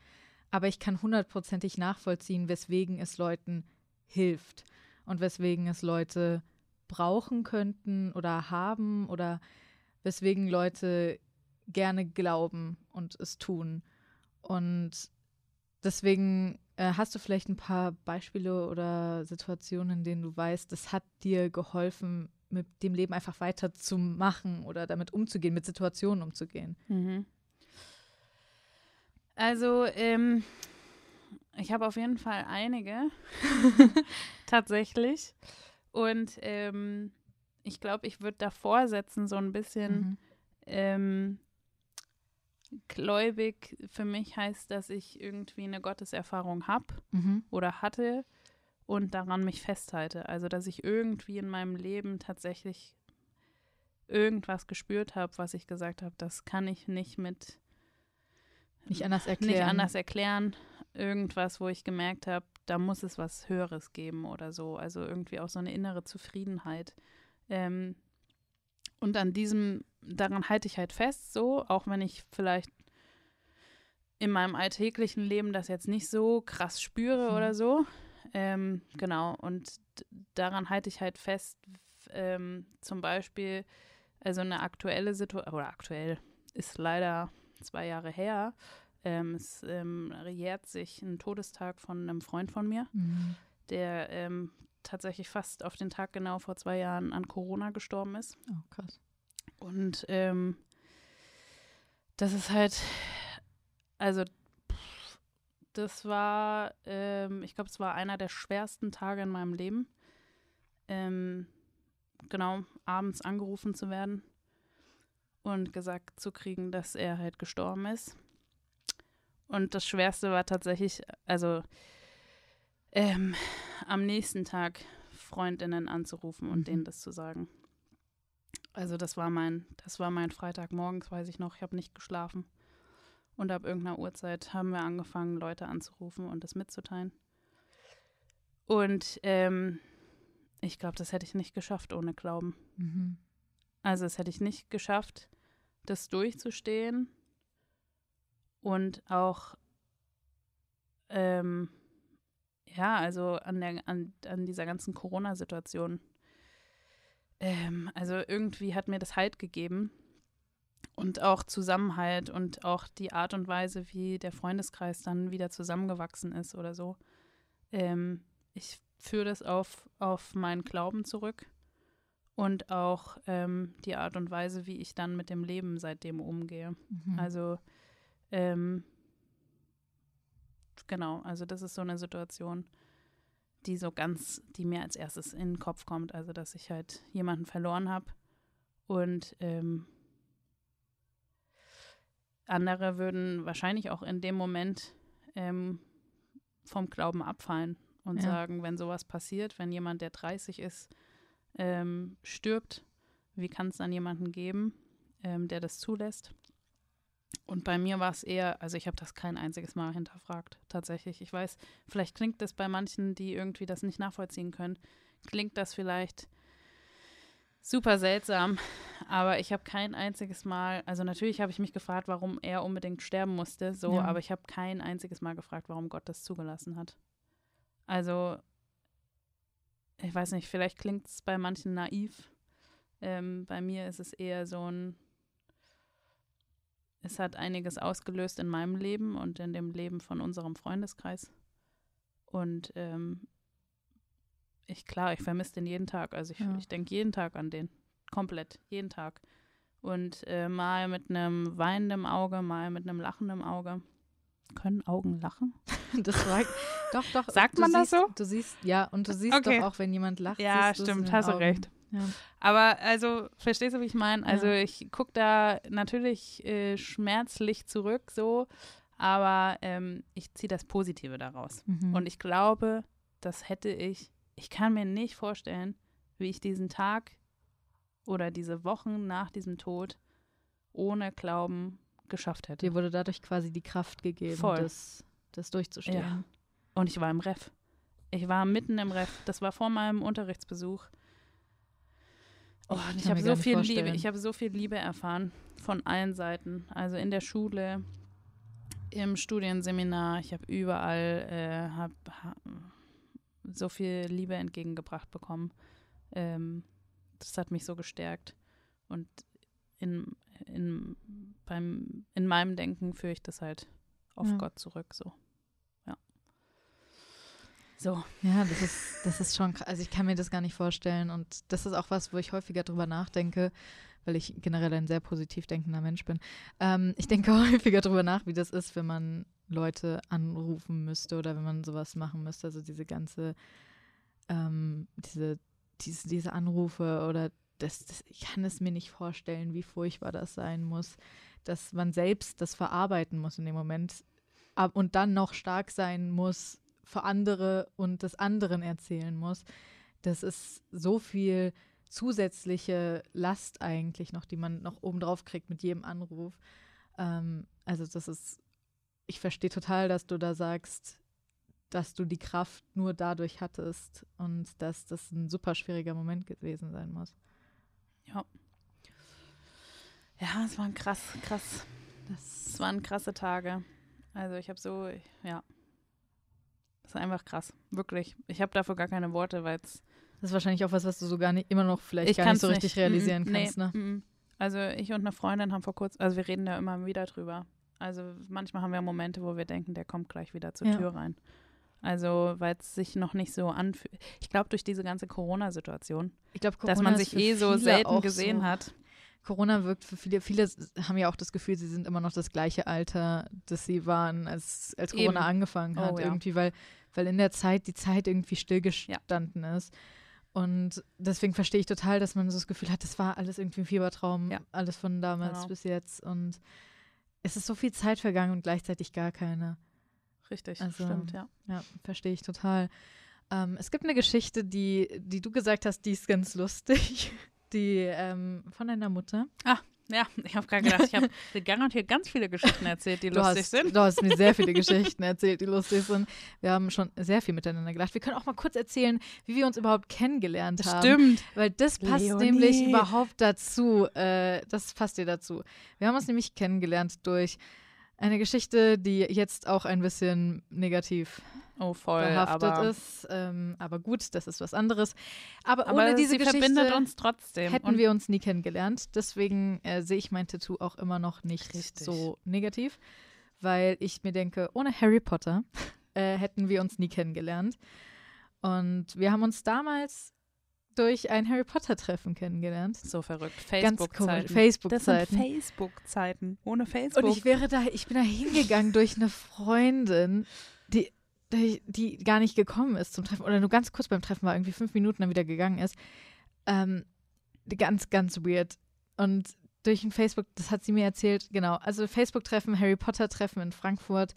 Aber ich kann hundertprozentig nachvollziehen, weswegen es Leuten hilft und weswegen es Leute brauchen könnten oder haben oder weswegen Leute gerne glauben und es tun. Und deswegen äh, hast du vielleicht ein paar Beispiele oder Situationen, in denen du weißt, das hat dir geholfen, mit dem Leben einfach weiterzumachen oder damit umzugehen, mit Situationen umzugehen. Mhm. Also, ähm, ich habe auf jeden Fall einige, tatsächlich. Und ähm, ich glaube, ich würde davor setzen, so ein bisschen Mhm. ähm, gläubig für mich heißt, dass ich irgendwie eine Gotteserfahrung habe Mhm. oder hatte und daran mich festhalte. Also, dass ich irgendwie in meinem Leben tatsächlich irgendwas gespürt habe, was ich gesagt habe, das kann ich nicht mit Nicht anders erklären. nicht anders erklären. Irgendwas, wo ich gemerkt habe, da muss es was Höheres geben oder so. Also irgendwie auch so eine innere Zufriedenheit. Ähm, und an diesem, daran halte ich halt fest, so, auch wenn ich vielleicht in meinem alltäglichen Leben das jetzt nicht so krass spüre Mhm. oder so. Ähm, genau, und daran halte ich halt fest, ähm, zum Beispiel, also eine aktuelle Situation, oder aktuell ist leider zwei Jahre her, ähm, es ähm, jährt sich ein Todestag von einem Freund von mir, Mhm. der ähm, tatsächlich fast auf den Tag genau vor zwei Jahren an Corona gestorben ist. Oh, krass. Und ähm, das ist halt, also pff, das war, ähm, ich glaube, es war einer der schwersten Tage in meinem Leben. Ähm, genau, abends angerufen zu werden und gesagt zu kriegen, dass er halt gestorben ist. Und das Schwerste war tatsächlich, also ähm, am nächsten Tag Freundinnen anzurufen und Mhm. denen das zu sagen. Also das war mein, das war mein Freitagmorgens, weiß ich noch. Ich habe nicht geschlafen. Und ab irgendeiner Uhrzeit haben wir angefangen, Leute anzurufen und das mitzuteilen. Und ähm, ich glaube, das hätte ich nicht geschafft ohne Glauben. Mhm. Also das hätte ich nicht geschafft, das durchzustehen und auch ähm, ja, also an der an, an dieser ganzen Corona-Situation. Ähm, also irgendwie hat mir das Halt gegeben und auch Zusammenhalt und auch die Art und Weise, wie der Freundeskreis dann wieder zusammengewachsen ist oder so. Ähm, ich führe das auf, auf meinen Glauben zurück und auch ähm, die Art und Weise, wie ich dann mit dem Leben seitdem umgehe. Mhm. Also, ähm, genau, also das ist so eine Situation, die so ganz, die mir als erstes in den Kopf kommt. Also, dass ich halt jemanden verloren habe und ähm, andere würden wahrscheinlich auch in dem Moment ähm, vom Glauben abfallen und Ja. sagen, wenn sowas passiert, wenn jemand, der 30 ist, ähm, stirbt, wie kann es dann jemanden geben, ähm, der das zulässt? Und bei mir war es eher, also ich habe das kein einziges Mal hinterfragt, tatsächlich. Ich weiß, vielleicht klingt das bei manchen, die irgendwie das nicht nachvollziehen können, klingt das vielleicht super seltsam, aber ich habe kein einziges Mal, also natürlich habe ich mich gefragt, warum er unbedingt sterben musste, so, Ja. aber ich habe kein einziges Mal gefragt, warum Gott das zugelassen hat. Also, ich weiß nicht, vielleicht klingt es bei manchen naiv. Ähm, bei mir ist es eher so ein, es hat einiges ausgelöst in meinem Leben und in dem Leben von unserem Freundeskreis. Und ähm, ich, klar, ich vermisse den jeden Tag. Also ich, Ja. ich denke jeden Tag an den. Komplett, jeden Tag. Und äh, mal mit einem weinenden Auge, mal mit einem lachenden Auge. Können Augen lachen? Das war, doch, doch. Sagt man das siehst, so? Du siehst, ja, und du siehst Okay. doch auch, wenn jemand lacht. Ja, stimmt, hast du recht. Ja. Aber also, verstehst du, wie ich meine? Also Ja. ich gucke da natürlich äh, schmerzlich zurück, so, aber ähm, ich ziehe das Positive daraus. Mhm. Und ich glaube, das hätte ich, ich kann mir nicht vorstellen, wie ich diesen Tag oder diese Wochen nach diesem Tod ohne Glauben geschafft hätte. Dir wurde dadurch quasi die Kraft gegeben, Voll. das, das durchzustehen. Ja. Und ich war im Ref. Ich war mitten im Ref. Das war vor meinem Unterrichtsbesuch. Oh, Ich habe so viel Liebe. vorstellen. Ich habe so viel Liebe erfahren von allen Seiten. Also in der Schule, im Studienseminar. Ich habe überall äh, hab, ha, so viel Liebe entgegengebracht bekommen. Ähm, das hat mich so gestärkt. Und in, in, beim, in meinem Denken führe ich das halt auf Ja. Gott zurück. So. Ja. So. Ja, das ist, das ist schon krass. Also ich kann mir das gar nicht vorstellen. Und das ist auch was, wo ich häufiger drüber nachdenke, weil ich generell ein sehr positiv denkender Mensch bin. Ähm, ich denke häufiger drüber nach, wie das ist, wenn man Leute anrufen müsste oder wenn man sowas machen müsste. Also diese ganze, ähm, diese, diese, diese Anrufe oder das, das, ich kann es mir nicht vorstellen, wie furchtbar das sein muss, dass man selbst das verarbeiten muss in dem Moment ab, und dann noch stark sein muss für andere und des anderen erzählen muss. Das ist so viel zusätzliche Last eigentlich noch, die man noch obendrauf kriegt mit jedem Anruf. Ähm, also das ist, ich verstehe total, dass du da sagst, dass du die Kraft nur dadurch hattest und dass das ein super schwieriger Moment gewesen sein muss. Ja, es waren krass, krass. Das Es waren krasse Tage. Also ich habe so, ja. Es ist einfach krass. Wirklich. Ich habe dafür gar keine Worte, weil es. Das ist wahrscheinlich auch was, was du so gar nicht, immer noch vielleicht Ich gar nicht so richtig realisieren mm, kannst, nee, ne? mm. Also ich und eine Freundin haben vor kurzem, also wir reden da immer wieder drüber. Also manchmal haben wir Momente, wo wir denken, der kommt gleich wieder zur Ja. Tür rein. Also weil es sich noch nicht so anfühlt. Ich glaube, durch diese ganze Corona-Situation, Ich glaube, dass man sich eh so selten gesehen so, hat. Corona wirkt für viele, viele haben ja auch das Gefühl, sie sind immer noch das gleiche Alter, das sie waren, als, als Corona Eben. angefangen hat. Oh, ja. Irgendwie, weil, weil in der Zeit die Zeit irgendwie stillgestanden ist. Und deswegen verstehe ich total, dass man so das Gefühl hat, das war alles irgendwie ein Fiebertraum, Ja. alles von damals Genau. bis jetzt. Und es ist so viel Zeit vergangen und gleichzeitig gar keine. Richtig, Also, stimmt, ja. Ja, verstehe ich total. Ähm, es gibt eine Geschichte, die, die du gesagt hast, die ist ganz lustig. Die ähm, von deiner Mutter. Ja, ich habe gerade gedacht, ich habe dir garantiert ganz viele Geschichten erzählt, die Du lustig hast, sind. du hast mir sehr viele Geschichten erzählt, die lustig sind. Wir haben schon sehr viel miteinander gelacht. Wir können auch mal kurz erzählen, wie wir uns überhaupt kennengelernt haben. Stimmt. Weil das passt Leonie. nämlich überhaupt dazu. Äh, das passt dir dazu. Wir haben uns nämlich kennengelernt durch eine Geschichte, die jetzt auch ein bisschen negativ Oh, voll. behaftet aber, ist. Ähm, aber gut, das ist was anderes. Aber, aber ohne diese Geschichte verbindet uns trotzdem. hätten Und wir uns nie kennengelernt. Deswegen äh, sehe ich mein Tattoo auch immer noch nicht Richtig. so negativ, weil ich mir denke, ohne Harry Potter äh, hätten wir uns nie kennengelernt. Und wir haben uns damals durch ein Harry Potter-Treffen kennengelernt. so verrückt. Ganz komisch. Facebook-Zeiten. Das sind Facebook-Zeiten. Facebook-Zeiten. Ohne Facebook. Und ich wäre da, ich bin da hingegangen durch eine Freundin, die, die, die gar nicht gekommen ist zum Treffen oder nur ganz kurz beim Treffen war, irgendwie fünf Minuten dann wieder gegangen ist. Ähm, ganz, ganz weird. Und durch ein Facebook, das hat sie mir erzählt, genau. Also Facebook-Treffen, Harry Potter-Treffen in Frankfurt.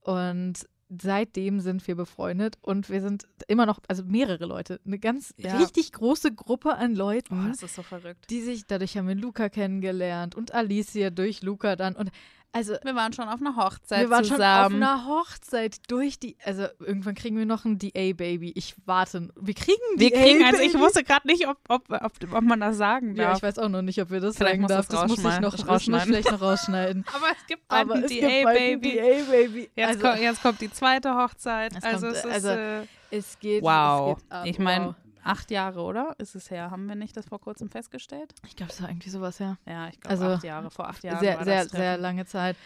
Und seitdem sind wir befreundet und wir sind immer noch, also mehrere Leute, eine ganz Ja. richtig große Gruppe an Leuten oh, das ist so verrückt. die sich, dadurch haben wir Luca kennengelernt und Alicia durch Luca dann. Und Also, Wir waren schon auf einer Hochzeit wir waren zusammen. schon auf einer Hochzeit durch die. Also, irgendwann kriegen wir noch ein DA-Baby. Ich warte. Wir kriegen ein wir kriegen, also ich wusste gerade nicht, ob, ob, ob, ob man das sagen Ja, darf. ich weiß auch noch nicht, ob wir das Vielleicht sagen darf. das Das muss ich noch das rausschneiden. vielleicht noch rausschneiden. aber es gibt bald ein DA-Baby. DA-Baby. Jetzt, Also, ko- jetzt kommt die zweite Hochzeit. Es also kommt, es ist, also, äh, es geht. wow. Es geht ab, ich meine, wow. Acht Jahre, oder? Ist es her? Haben wir nicht das vor kurzem festgestellt? Ich glaube, es war irgendwie sowas, ja. Ja, ich glaube Also, acht Jahre. Vor acht Jahren Sehr, war sehr, das sehr lange Zeit.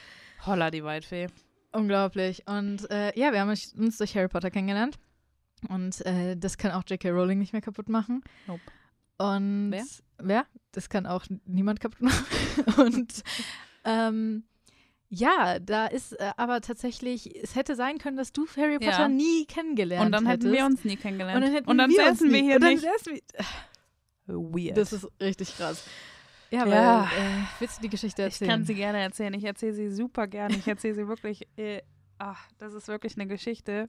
Holla, die Waldfee. Unglaublich. Und äh, ja, wir haben uns uns durch Harry Potter kennengelernt. Und äh, das kann auch J.K. Rowling nicht mehr kaputt machen. Nope. Und Wer? wer? Das kann auch niemand kaputt machen. Und ähm, ja, da ist äh, aber tatsächlich, es hätte sein können, dass du Harry Ja. Potter nie kennengelernt Und dann hätten hättest. wir uns nie kennengelernt. und dann, hätten wir säßen uns wir nie. hier und dann nicht. säßen wir, Weird. das ist richtig krass. Ja, Ja. weil, äh, willst du die Geschichte ich erzählen? kann sie gerne erzählen. Ich erzähle sie super gerne. Ich erzähle sie wirklich. Äh, ach, das ist wirklich eine Geschichte.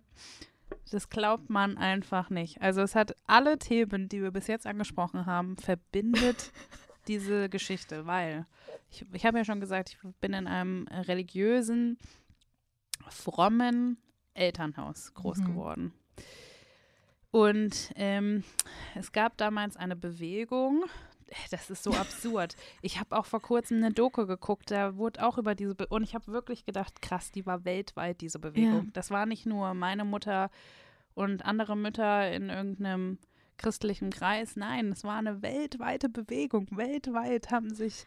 Das glaubt man einfach nicht. Also es hat alle Themen, die wir bis jetzt angesprochen haben, verbindet diese Geschichte, weil ich, ich habe ja schon gesagt, ich bin in einem religiösen, frommen Elternhaus groß Mhm. geworden. Und ähm, es gab damals eine Bewegung, das ist so absurd. Ich habe auch vor kurzem eine Doku geguckt, da wurde auch über diese Be und ich habe wirklich gedacht, krass, die war weltweit diese Bewegung. Ja. Das war nicht nur meine Mutter und andere Mütter in irgendeinem christlichen Kreis, nein, es war eine weltweite Bewegung. Weltweit haben sich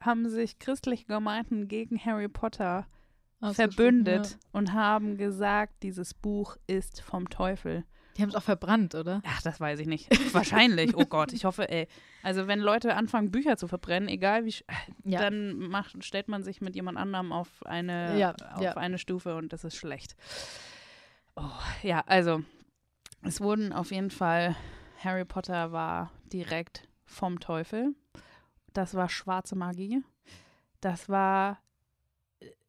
haben sich christliche Gemeinden gegen Harry Potter verbündet Ja. und haben gesagt, dieses Buch ist vom Teufel. Die haben es auch verbrannt, oder? Ach, das weiß ich nicht. Wahrscheinlich. Oh Gott, ich hoffe, ey. Also wenn Leute anfangen, Bücher zu verbrennen, egal wie, Ja. dann macht, stellt man sich mit jemand anderem auf eine, Ja, auf eine Stufe und das ist schlecht. Oh, ja, also es wurden auf jeden Fall, Harry Potter war direkt vom Teufel. Das war schwarze Magie. Das war,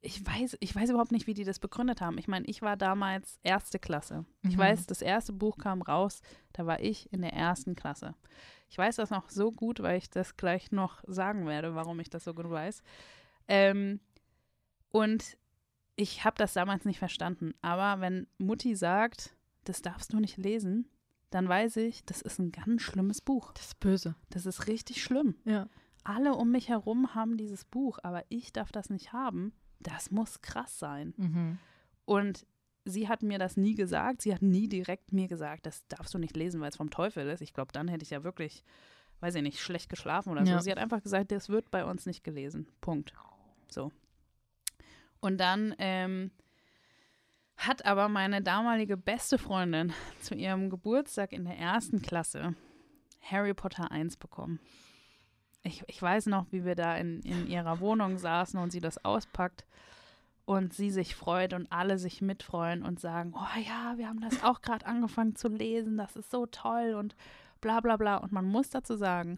ich weiß, ich weiß überhaupt nicht, wie die das begründet haben. Ich meine, ich war damals erste Klasse. Ich Mhm. weiß, das erste Buch kam raus, da war ich in der ersten Klasse. Ich weiß das noch so gut, weil ich das gleich noch sagen werde, warum ich das so gut weiß. Ähm, und ich habe das damals nicht verstanden. Aber wenn Mutti sagt, das darfst du nicht lesen, dann weiß ich, das ist ein ganz schlimmes Buch. Das ist böse. Das ist richtig schlimm. Ja. Alle um mich herum haben dieses Buch, aber ich darf das nicht haben. Das muss krass sein. Mhm. Und sie hat mir das nie gesagt. Sie hat nie direkt mir gesagt, das darfst du nicht lesen, weil es vom Teufel ist. Ich glaube, dann hätte ich ja wirklich, weiß ich nicht, schlecht geschlafen oder Ja. so. Sie hat einfach gesagt, das wird bei uns nicht gelesen. Punkt. So. Und dann ähm, hat aber meine damalige beste Freundin zu ihrem Geburtstag in der ersten Klasse Harry Potter 1 bekommen. Ich, ich weiß noch, wie wir da in, in ihrer Wohnung saßen und sie das auspackt und sie sich freut und alle sich mitfreuen und sagen, oh ja, wir haben das auch gerade angefangen zu lesen, das ist so toll und bla bla bla. Und man muss dazu sagen,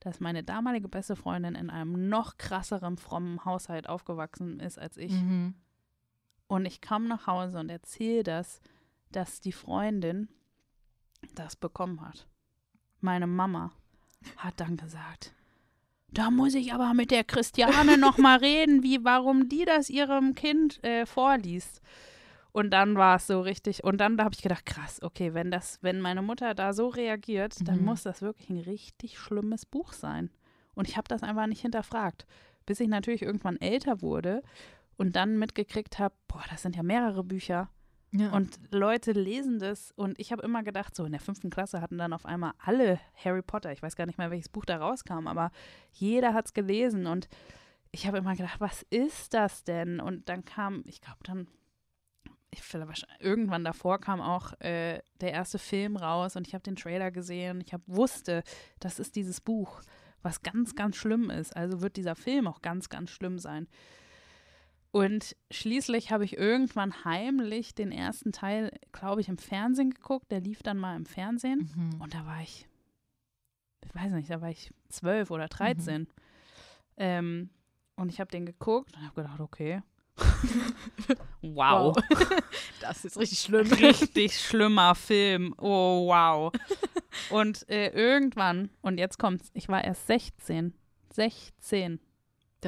dass meine damalige beste Freundin in einem noch krasseren frommen Haushalt aufgewachsen ist als ich. Mhm. Und ich kam nach Hause und erzähle das, dass die Freundin das bekommen hat. Meine Mama hat dann gesagt, da muss ich aber mit der Christiane noch mal reden, wie warum die das ihrem Kind äh, vorliest. Und dann war es so richtig. Und dann habe ich gedacht, krass, okay, wenn das, wenn meine Mutter da so reagiert, dann Mhm. muss das wirklich ein richtig schlimmes Buch sein. Und ich habe das einfach nicht hinterfragt, bis ich natürlich irgendwann älter wurde und dann mitgekriegt habe, boah, das sind ja mehrere Bücher. Ja. Und Leute lesen das und ich habe immer gedacht, so in der fünften Klasse hatten dann auf einmal alle Harry Potter. Ich weiß gar nicht mehr, welches Buch da rauskam, aber jeder hat es gelesen und ich habe immer gedacht, was ist das denn? Und dann kam, ich glaube dann, ich irgendwann davor kam auch äh, der erste Film raus und ich habe den Trailer gesehen. Ich habe wusste, das ist dieses Buch, was ganz, ganz schlimm ist. Also wird dieser Film auch ganz, ganz schlimm sein. Und schließlich habe ich irgendwann heimlich den ersten Teil, glaube ich, im Fernsehen geguckt. Der lief dann mal im Fernsehen. Mhm. Und da war ich, ich weiß nicht, da war ich zwölf oder dreizehn. Ähm, und ich habe den geguckt und habe gedacht, okay. wow. Das ist richtig schlimm. Richtig schlimmer Film. Oh, wow. Und äh, irgendwann, und jetzt kommt's, ich war erst 16. 16.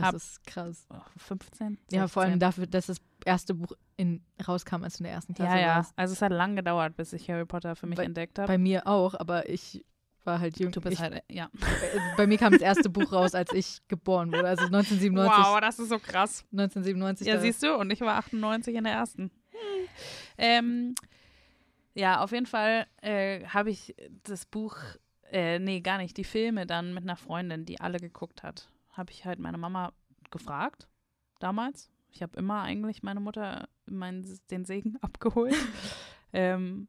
Das ist krass. oh, 15? Ja, vor allem 16. dafür, dass das erste Buch in, rauskam, als du in der ersten Klasse Ja, ja. warst. Also es hat lang gedauert, bis ich Harry Potter für mich Bei- entdeckt habe. Bei mir auch, aber ich war halt jung. Du bist ich, halt, ja. bei mir kam das erste Buch raus, als ich geboren wurde. Also 1997. Wow, das ist so krass. 1997. Ja, siehst du, und ich war 98 in der ersten. Hm. Ähm, ja, auf jeden Fall äh, habe ich das Buch, äh, nee, gar nicht, die Filme dann mit einer Freundin, die alle geguckt hat, habe ich halt meine Mama gefragt, damals. Ich habe immer eigentlich meine Mutter meinen, den Segen abgeholt. ähm,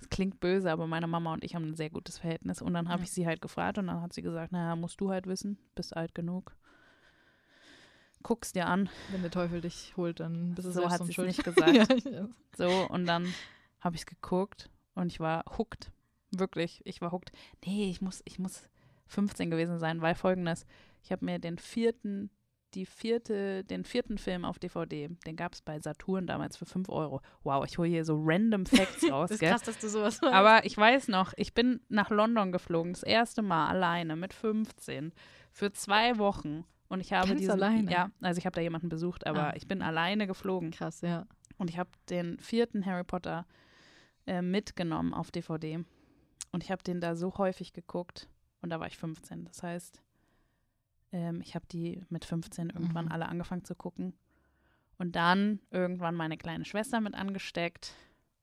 es klingt böse, aber meine Mama und ich haben ein sehr gutes Verhältnis. Und dann habe Ja. ich sie halt gefragt und dann hat sie gesagt, naja, musst du halt wissen, bist alt genug. Guck's dir an. Wenn der Teufel dich holt, dann bist du So hat sie es nicht gesagt. ja, ja. So, und dann habe ich es geguckt und ich war hooked. Wirklich, ich war hooked. Nee, ich muss, ich muss 15 gewesen sein, weil folgendes, ich habe mir den vierten, die vierte, den vierten Film auf DVD, den gab es bei Saturn damals für 5 Euro. Wow, ich hole hier so random Facts raus, Das ist gell? krass, dass du sowas weißt. Aber ich weiß noch, ich bin nach London geflogen, das erste Mal alleine mit 15 für zwei Wochen. Und ich habe Ganz diesen, alleine? ja, also ich habe da jemanden besucht, aber Ah. ich bin alleine geflogen. krass, ja. Und ich habe den vierten Harry Potter äh, mitgenommen auf DVD. Und ich habe den da so häufig geguckt. Und da war ich 15. Das heißt, ähm, ich habe die mit 15 irgendwann Mhm. alle angefangen zu gucken. Und dann irgendwann meine kleine Schwester mit angesteckt.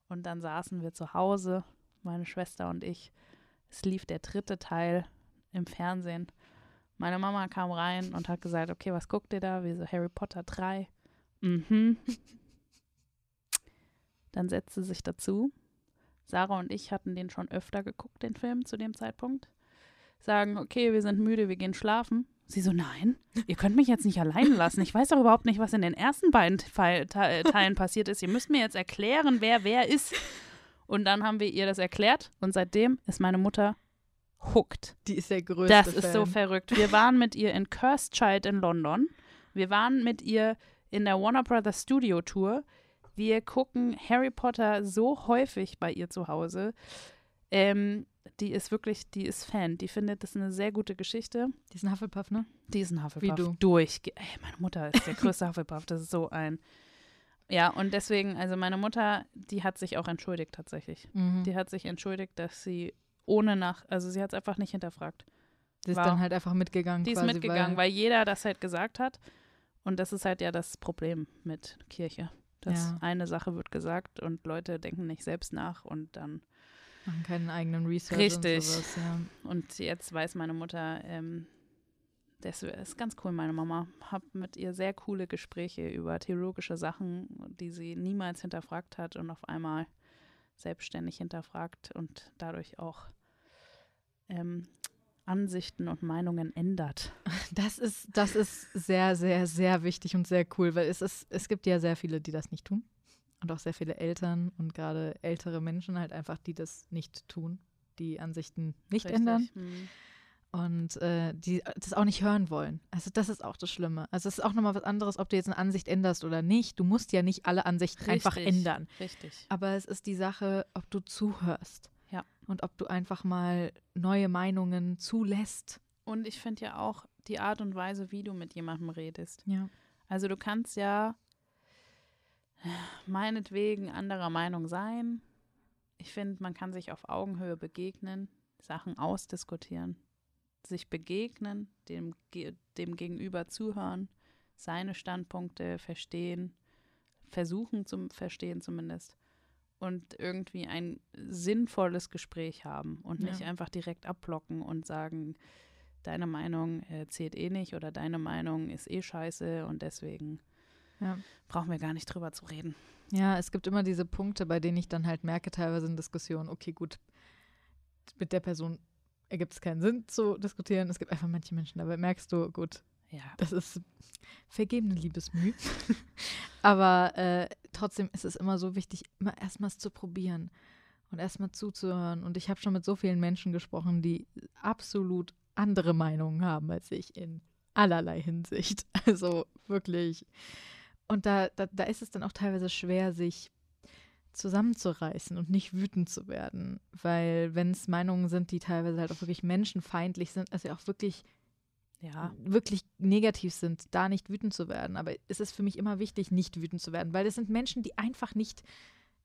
Und dann saßen wir zu Hause, meine Schwester und ich. Es lief der dritte Teil im Fernsehen. Meine Mama kam rein und hat gesagt, okay, was guckt ihr da? Wir so Harry Potter 3. Mhm. Dann setzte sie sich dazu. Sarah und ich hatten den schon öfter geguckt, den Film zu dem Zeitpunkt. Sagen, okay, wir sind müde, wir gehen schlafen. Sie so, nein, ihr könnt mich jetzt nicht allein lassen. Ich weiß doch überhaupt nicht, was in den ersten beiden Teil- Te- Teilen passiert ist. Ihr müsst mir jetzt erklären, wer wer ist. Und dann haben wir ihr das erklärt und seitdem ist meine Mutter hooked. Die ist der größte Das ist so Fan. verrückt. Wir waren mit ihr in Cursed Child in London. Wir waren mit ihr in der Warner Brothers Studio Tour. Wir gucken Harry Potter so häufig bei ihr zu Hause. Ähm, die ist wirklich, die ist Fan. Die findet das eine sehr gute Geschichte. Die ist ein Hufflepuff, ne? Die ist ein Hufflepuff. Wie du. Durch. Ey, meine Mutter ist der größte Hufflepuff. Das ist so ein. Ja, und deswegen, also meine Mutter, die hat sich auch entschuldigt tatsächlich. Mhm. Die hat sich entschuldigt, dass sie ohne nach, also sie hat es einfach nicht hinterfragt. Die ist war- dann halt einfach mitgegangen. Die ist quasi, mitgegangen, weil, jeder das halt gesagt hat. Und das ist halt ja das Problem mit Kirche. Dass Ja. eine Sache wird gesagt und Leute denken nicht selbst nach und dann. Machen keinen eigenen Research Richtig. und sowas, ja. Und jetzt weiß meine Mutter, ähm, das ist ganz cool, meine Mama. Hab mit ihr sehr coole Gespräche über theologische Sachen, die sie niemals hinterfragt hat und auf einmal selbstständig hinterfragt und dadurch auch ähm, Ansichten und Meinungen ändert. Das ist, das ist sehr, sehr, sehr wichtig und sehr cool, weil es ist, es gibt ja sehr viele, die das nicht tun. Und auch sehr viele Eltern und gerade ältere Menschen halt einfach, die das nicht tun, die Ansichten nicht Richtig. ändern Mhm. und äh, die das auch nicht hören wollen. Also das ist auch das Schlimme. Also es ist auch nochmal was anderes, ob du jetzt eine Ansicht änderst oder nicht. Du musst ja nicht alle Ansichten einfach Richtig. ändern. Richtig. Aber es ist die Sache, ob du zuhörst. Ja. Und ob du einfach mal neue Meinungen zulässt. Und ich finde ja auch die Art und Weise, wie du mit jemandem redest. Ja. Also du kannst ja meinetwegen anderer Meinung sein. Ich finde, man kann sich auf Augenhöhe begegnen, Sachen ausdiskutieren, sich begegnen, dem, dem Gegenüber zuhören, seine Standpunkte verstehen, versuchen zu verstehen zumindest und irgendwie ein sinnvolles Gespräch haben und Ja. nicht einfach direkt abblocken und sagen, deine Meinung äh, zählt eh nicht oder deine Meinung ist eh scheiße und deswegen Ja. brauchen wir gar nicht drüber zu reden. Ja, es gibt immer diese Punkte, bei denen ich dann halt merke, teilweise in Diskussionen, okay, gut, mit der Person ergibt es keinen Sinn zu diskutieren. Es gibt einfach manche Menschen, dabei merkst du, gut, Ja. das ist vergebene Liebesmüh. Aber äh, trotzdem ist es immer so wichtig, immer erstmals zu probieren und erstmal zuzuhören. Und ich habe schon mit so vielen Menschen gesprochen, die absolut andere Meinungen haben als ich in allerlei Hinsicht. Also wirklich. Und da, da, da ist es dann auch teilweise schwer, sich zusammenzureißen und nicht wütend zu werden. Weil wenn es Meinungen sind, die teilweise halt auch wirklich menschenfeindlich sind, also auch wirklich Ja. wirklich negativ sind, da nicht wütend zu werden. Aber es ist für mich immer wichtig, nicht wütend zu werden, weil es sind Menschen, die einfach nicht,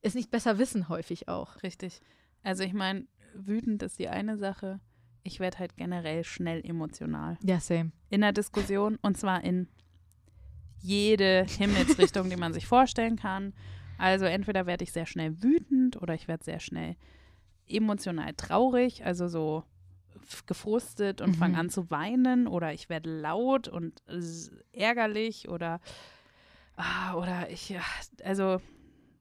es nicht besser wissen, häufig auch. Richtig. Also ich meine, wütend ist die eine Sache. Ich werde halt generell schnell emotional. Ja, same. In der Diskussion und zwar in jede Himmelsrichtung, die man sich vorstellen kann. Also entweder werde ich sehr schnell wütend oder ich werde sehr schnell emotional traurig, also so gefrustet und Mhm. fange an zu weinen oder ich werde laut und ärgerlich oder ah, oder ich also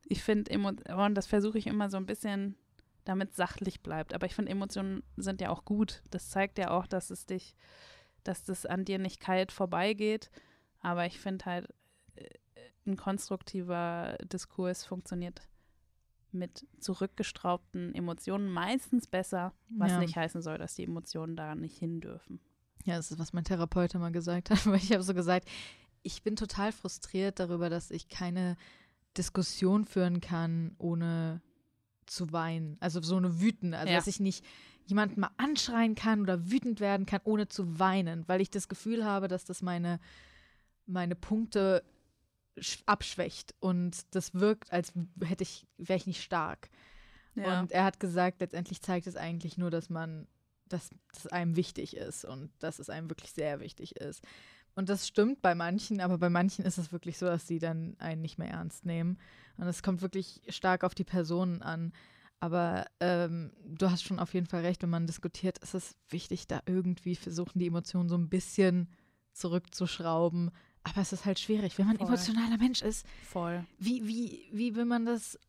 ich finde und das versuche ich immer so ein bisschen damit sachlich bleibt, aber ich finde Emotionen sind ja auch gut. Das zeigt ja auch, dass es dich dass das an dir nicht kalt vorbeigeht, aber ich finde halt äh, ein konstruktiver Diskurs funktioniert mit zurückgestraubten Emotionen meistens besser, was Ja. nicht heißen soll, dass die Emotionen da nicht hin dürfen. Ja, das ist, was mein Therapeut immer gesagt hat. Weil ich habe so gesagt, ich bin total frustriert darüber, dass ich keine Diskussion führen kann, ohne zu weinen. Also so eine wütend. Also Ja. dass ich nicht jemanden mal anschreien kann oder wütend werden kann, ohne zu weinen. Weil ich das Gefühl habe, dass das meine, meine Punkte sch- abschwächt. Und das wirkt, als hätte ich, wäre ich nicht stark. Und er hat gesagt, letztendlich zeigt es eigentlich nur, dass man, dass das einem wichtig ist und dass es einem wirklich sehr wichtig ist. Und das stimmt bei manchen, aber bei manchen ist es wirklich so, dass sie dann einen nicht mehr ernst nehmen. Und es kommt wirklich stark auf die Personen an. Aber ähm, du hast schon auf jeden Fall recht, wenn man diskutiert, ist es wichtig, da irgendwie versuchen, die Emotionen so ein bisschen zurückzuschrauben. Aber es ist halt schwierig, wenn man Voll. emotionaler Mensch ist. voll. Wie, wie, wie will man das,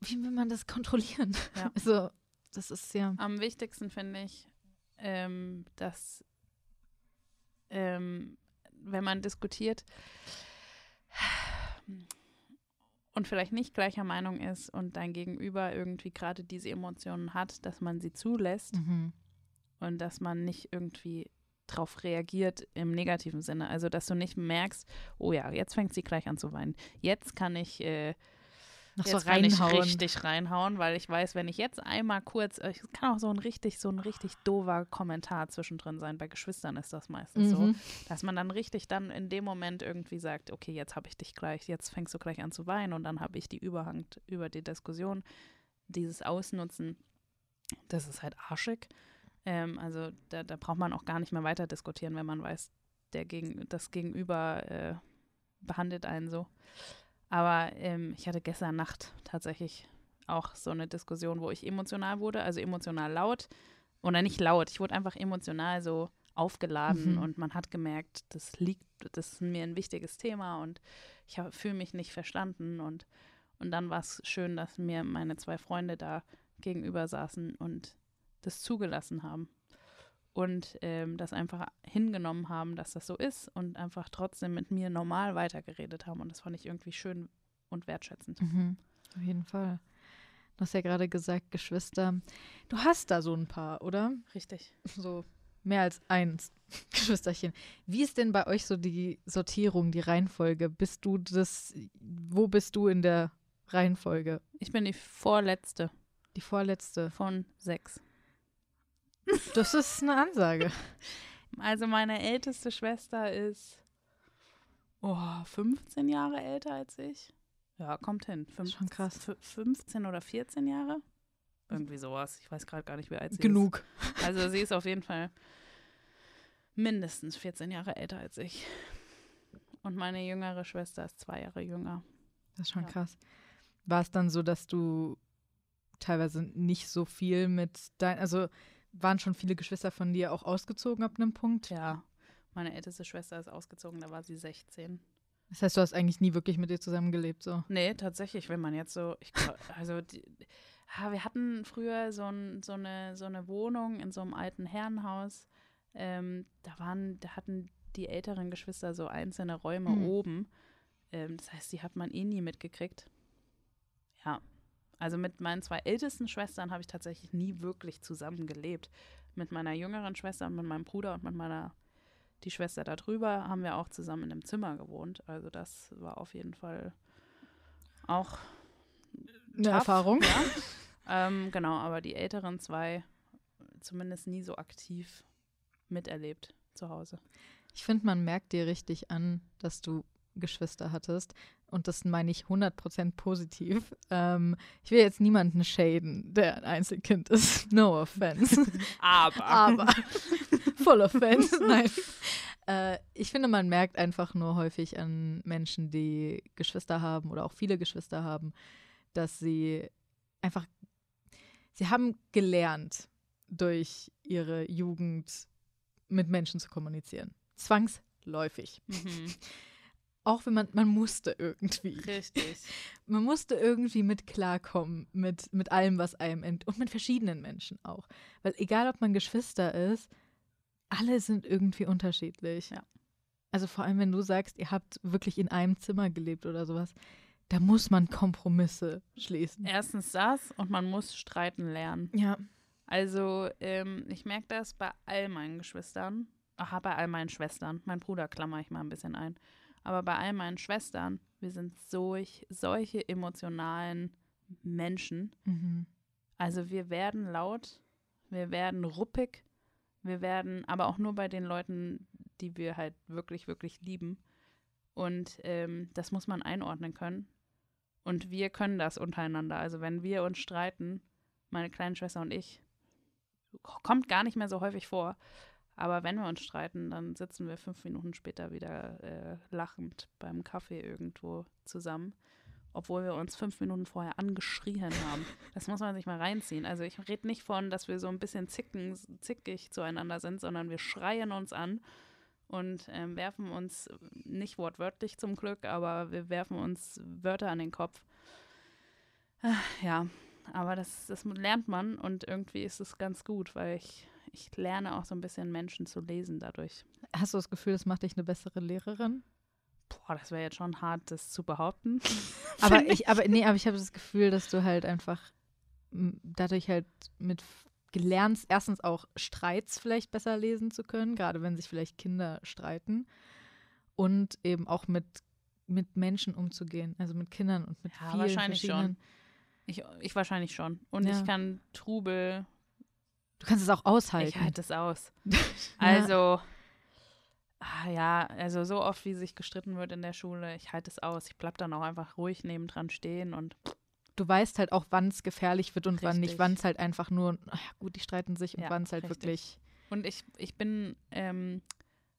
wie will man das kontrollieren? Ja. Also, das ist ja. Am wichtigsten finde ich, ähm, dass ähm, wenn man diskutiert und vielleicht nicht gleicher Meinung ist und dein Gegenüber irgendwie gerade diese Emotionen hat, dass man sie zulässt Mhm. und dass man nicht irgendwie drauf reagiert im negativen Sinne. Also, dass du nicht merkst, oh ja, jetzt fängt sie gleich an zu weinen. Jetzt kann ich äh, Noch jetzt so kann ich reinhauen. richtig reinhauen, weil ich weiß, wenn ich jetzt einmal kurz, äh, es kann auch so ein richtig, so ein richtig doofer Kommentar zwischendrin sein. Bei Geschwistern ist das meistens so, Mhm. dass man dann richtig dann in dem Moment irgendwie sagt, okay, jetzt habe ich dich gleich, jetzt fängst du gleich an zu weinen und dann habe ich die Überhand über die Diskussion, dieses Ausnutzen, das ist halt arschig. Ähm, also da, da braucht man auch gar nicht mehr weiter diskutieren, wenn man weiß, der gegen, das Gegenüber äh, behandelt einen so. Aber ähm, ich hatte gestern Nacht tatsächlich auch so eine Diskussion, wo ich emotional wurde, also emotional laut. Oder nicht laut, ich wurde einfach emotional so aufgeladen Mhm. und man hat gemerkt, das liegt, das ist mir ein wichtiges Thema und ich fühle mich nicht verstanden und, und dann war es schön, dass mir meine zwei Freunde da gegenüber saßen und das zugelassen haben und ähm, das einfach hingenommen haben, dass das so ist und einfach trotzdem mit mir normal weitergeredet haben und das fand ich irgendwie schön und wertschätzend. Mhm. Auf jeden Fall. Du hast ja gerade gesagt, Geschwister. Du hast da so ein paar, oder? Richtig. So mehr als eins Geschwisterchen. Wie ist denn bei euch so die Sortierung, die Reihenfolge? Bist du das, wo bist du in der Reihenfolge? Ich bin die vorletzte Die vorletzte. von sechs. Das ist eine Ansage. Also meine älteste Schwester ist oh, 15 Jahre älter als ich. Ja, kommt hin. Das ist schon krass. F 15 oder 14 Jahre? Irgendwie sowas. Ich weiß gerade gar nicht, wie alt sie Genug. ist. Also sie ist auf jeden Fall mindestens 14 Jahre älter als ich. Und meine jüngere Schwester ist zwei Jahre jünger. Das ist schon Ja. krass. War es dann so, dass du teilweise nicht so viel mit dein, also waren schon viele Geschwister von dir auch ausgezogen ab einem Punkt? Ja, meine älteste Schwester ist ausgezogen, da war sie 16. Das heißt, du hast eigentlich nie wirklich mit dir zusammengelebt, so. Nee, tatsächlich, wenn man jetzt so, ich glaub, also die, wir hatten früher so, ein, so, eine, so eine Wohnung in so einem alten Herrenhaus. Ähm, da waren, da hatten die älteren Geschwister so einzelne Räume Mhm. oben. Ähm, das heißt, die hat man eh nie mitgekriegt. Ja. Also mit meinen zwei ältesten Schwestern habe ich tatsächlich nie wirklich zusammen gelebt. Mit meiner jüngeren Schwester und mit meinem Bruder und mit meiner, die Schwester da drüber, haben wir auch zusammen in einem Zimmer gewohnt. Also das war auf jeden Fall auch Eine tough, Erfahrung. Ja. ähm, genau, aber die älteren zwei zumindest nie so aktiv miterlebt. zu Hause. Ich finde, man merkt dir richtig an, dass du Geschwister hattest. Und das meine ich 100% positiv. Ähm, ich will jetzt niemanden shaden, der ein Einzelkind ist. No offense. Aber. Aber. Full offense. Nein. Äh, ich finde, man merkt einfach nur häufig an Menschen, die Geschwister haben oder auch viele Geschwister haben, dass sie einfach, sie haben gelernt, durch ihre Jugend mit Menschen zu kommunizieren. Zwangsläufig. Mhm. Auch wenn man, man musste irgendwie. Richtig. Man musste irgendwie mit klarkommen, mit, mit allem, was einem ent und mit verschiedenen Menschen auch. Weil egal, ob man Geschwister ist, alle sind irgendwie unterschiedlich. Ja. Also vor allem, wenn du sagst, ihr habt wirklich in einem Zimmer gelebt oder sowas, da muss man Kompromisse schließen. Erstens das und man muss streiten lernen. Ja. Also, ähm, ich merke das bei all meinen Geschwistern. Aha, bei all meinen Schwestern. Mein Bruder klammer ich mal ein bisschen ein. Aber bei all meinen Schwestern, wir sind solch, solche emotionalen Menschen. Mhm. Also wir werden laut, wir werden ruppig, wir werden, aber auch nur bei den Leuten, die wir halt wirklich, wirklich lieben. Und ähm, das muss man einordnen können. Und wir können das untereinander. Also wenn wir uns streiten, meine kleine Schwester und ich, kommt gar nicht mehr so häufig vor. Aber wenn wir uns streiten, dann sitzen wir fünf Minuten später wieder äh, lachend beim Kaffee irgendwo zusammen, obwohl wir uns fünf Minuten vorher angeschrien haben. Das muss man sich mal reinziehen. Also ich rede nicht von, dass wir so ein bisschen zicken, zickig zueinander sind, sondern wir schreien uns an und ähm, werfen uns nicht wortwörtlich zum Glück, aber wir werfen uns Wörter an den Kopf. Ah, Ja, aber das, das lernt man und irgendwie ist es ganz gut, weil ich, ich lerne auch so ein bisschen Menschen zu lesen dadurch. Hast du das Gefühl, das macht dich eine bessere Lehrerin? Boah, das wäre jetzt schon hart, das zu behaupten. Aber ich, aber nee, aber ich habe das Gefühl, dass du halt einfach dadurch halt mit gelernst, erstens auch Streits vielleicht besser lesen zu können, gerade wenn sich vielleicht Kinder streiten. Und eben auch mit, mit Menschen umzugehen, also mit Kindern und mit Ja, vielen wahrscheinlich schon. Ich, ich wahrscheinlich schon. Und Ja. ich kann Trubel, Du kannst es auch aushalten. ich halte es aus. Also, ah, ja, also so oft, wie sich gestritten wird in der Schule, ich halte es aus. Ich bleib dann auch einfach ruhig nebendran stehen und du weißt halt auch, wann es gefährlich wird und wann nicht, Richtig. wann es halt einfach nur, ach ja, gut, die streiten sich und Ja, wann es halt richtig. wirklich. Und ich, ich bin, ähm,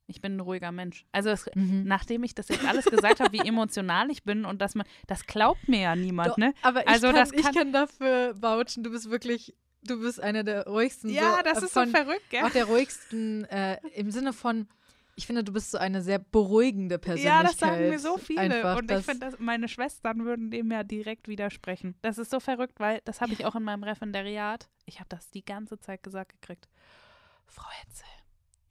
ich bin ein ruhiger Mensch. Also es, Mhm. nachdem ich das jetzt alles gesagt habe, wie emotional ich bin und dass man, das glaubt mir ja niemand, Doch, ne? Aber ich, Also kann, das ich kann- kann dafür vouchen, du bist wirklich, du bist einer der ruhigsten. so, äh, von, verrückt, gell? Auch der ruhigsten äh, im Sinne von, ich finde, du bist so eine sehr beruhigende Persönlichkeit. Ja, das sagen mir so viele. Einfach, und ich finde, meine Schwestern würden dem ja direkt widersprechen. Das ist so verrückt, weil das habe ich auch in meinem Referendariat. Ich habe das die ganze Zeit gesagt gekriegt. Frau Hetzel,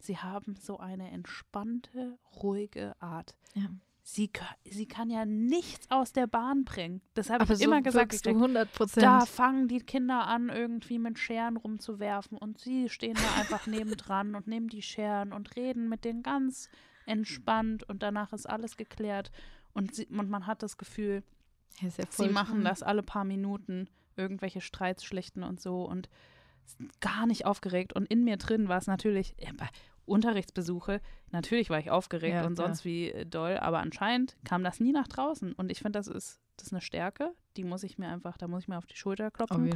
Sie haben so eine entspannte, ruhige Art. Ja. Sie, sie kann ja nichts aus der Bahn bringen. Das habe ich so immer gesagt du gekriegt. 100 Prozent. Da fangen die Kinder an, irgendwie mit Scheren rumzuwerfen und sie stehen da einfach nebendran und nehmen die Scheren und reden mit denen ganz entspannt und danach ist alles geklärt und, sie, und man hat das Gefühl, Ja, sie machen das alle paar Minuten, irgendwelche Streits schlichten und so und gar nicht aufgeregt und in mir drin war es natürlich, Unterrichtsbesuche, natürlich war ich aufgeregt Ja, und sonst wie äh, doll, aber anscheinend kam das nie nach draußen und ich finde, das ist, das ist eine Stärke, die muss ich mir einfach, da muss ich mir auf die Schulter klopfen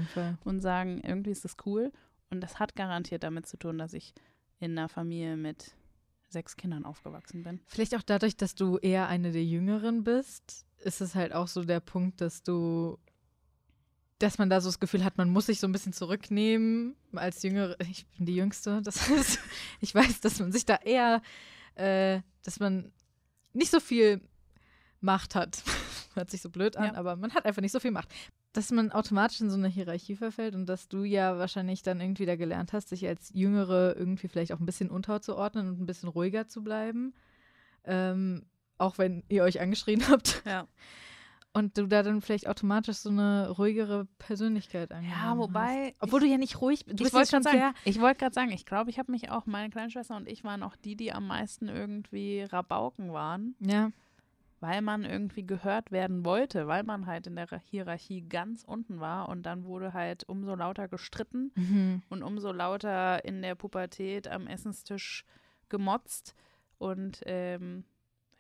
und sagen, irgendwie ist das cool. Und das hat garantiert damit zu tun, dass ich in einer Familie mit sechs Kindern aufgewachsen bin. Vielleicht auch dadurch, dass du eher eine der Jüngeren bist, ist es halt auch so der Punkt, dass du, dass man da so das Gefühl hat, man muss sich so ein bisschen zurücknehmen als Jüngere. Ich bin die Jüngste, das heißt, ich weiß, dass man sich da eher, äh, dass man nicht so viel Macht hat. Hört sich so blöd an, Ja. aber man hat einfach nicht so viel Macht. Dass man automatisch in so eine Hierarchie verfällt und dass du ja wahrscheinlich dann irgendwie da gelernt hast, dich als Jüngere irgendwie vielleicht auch ein bisschen unterzuordnen und ein bisschen ruhiger zu bleiben. Ähm, auch wenn ihr euch angeschrien habt. Ja. Und du da dann vielleicht automatisch so eine ruhigere Persönlichkeit Ja, angenommen wobei. Hast. Obwohl du ja nicht ruhig bist. Du ich bist wollte gerade sehr. sagen, ich wollte gerade sagen, ich glaube, ich habe mich auch, meine kleine Schwester und ich waren auch die, die am meisten irgendwie Rabauken waren, Ja, weil man irgendwie gehört werden wollte, weil man halt in der Hierarchie ganz unten war und dann wurde halt umso lauter gestritten mhm. und umso lauter in der Pubertät am Essenstisch gemotzt. Und ähm,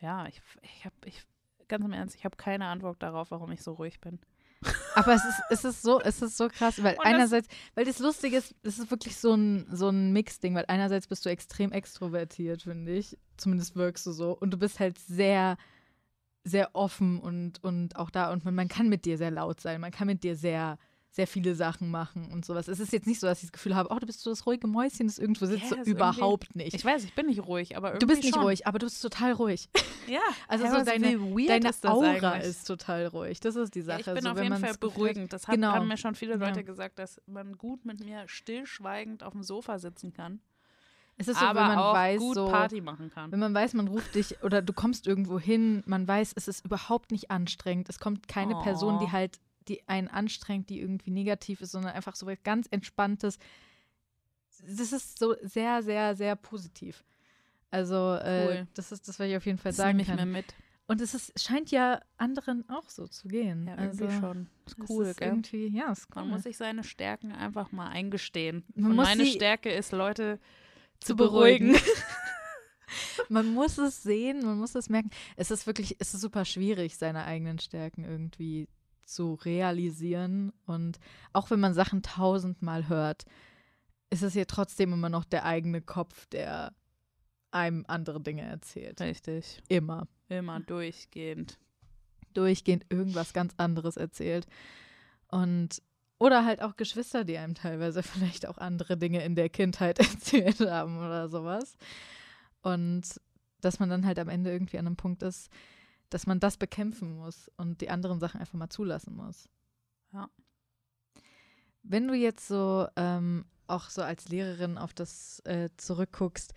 ja, ich, ich habe, ich, ganz im Ernst, ich habe keine Antwort darauf, warum ich so ruhig bin. Aber es ist, es ist so, es ist so krass, weil Und das- einerseits, weil das Lustige ist, es ist wirklich so ein, so ein Mix-Ding, weil einerseits bist du extrem extrovertiert, finde ich. Zumindest wirkst du so. Und du bist halt sehr, sehr offen und, und auch da. Und man, man kann mit dir sehr laut sein. Man kann mit dir sehr, sehr viele Sachen machen und sowas. Es ist jetzt nicht so, dass ich das Gefühl habe, oh, du bist so das ruhige Mäuschen, das irgendwo sitzt. Ja, ist überhaupt nicht. Ich weiß, ich bin nicht ruhig, aber irgendwie du bist nicht schon. ruhig, aber du bist total ruhig. Ja, Also ja, so deine- Deine ist Aura eigentlich? ist total ruhig. Das ist die Ja, Sache. ich bin so, auf jeden Fall beruhigend. Das hat, Genau. haben mir schon viele Leute Ja. gesagt, dass man gut mit mir stillschweigend auf dem Sofa sitzen kann, Es ist so, aber wenn man auch weiß, gut so, Party machen kann. wenn man weiß, man ruft dich oder du kommst irgendwo hin, man weiß, es ist überhaupt nicht anstrengend. Es kommt keine Person, die Oh. halt, die einen anstrengt, die irgendwie negativ ist, sondern einfach so ganz Entspanntes. Das ist so sehr, sehr, sehr positiv. Also, äh, Cool. das ist das, was ich auf jeden Fall Das sagen nehme ich mir kann. mit. Und es ist, scheint ja anderen auch so zu gehen. Ja, also, irgendwie schon. Ist cool, ist gell? irgendwie, ja, ist cool. Man muss sich seine Stärken einfach mal eingestehen. Man Und meine Stärke ist, Leute zu, zu beruhigen. beruhigen. man muss es sehen, man muss es merken. Es ist wirklich, es ist super schwierig, seine eigenen Stärken irgendwie zu realisieren. Und auch wenn man Sachen tausendmal hört, ist es ja trotzdem immer noch der eigene Kopf, der einem andere Dinge erzählt. Richtig. Immer. Immer durchgehend. Durchgehend irgendwas ganz anderes erzählt. Und oder halt auch Geschwister, die einem teilweise vielleicht auch andere Dinge in der Kindheit erzählt haben oder sowas. Und dass man dann halt am Ende irgendwie an einem Punkt ist, dass man das bekämpfen muss und die anderen Sachen einfach mal zulassen muss. Ja. Wenn du jetzt so ähm, auch so als Lehrerin auf das äh, zurückguckst,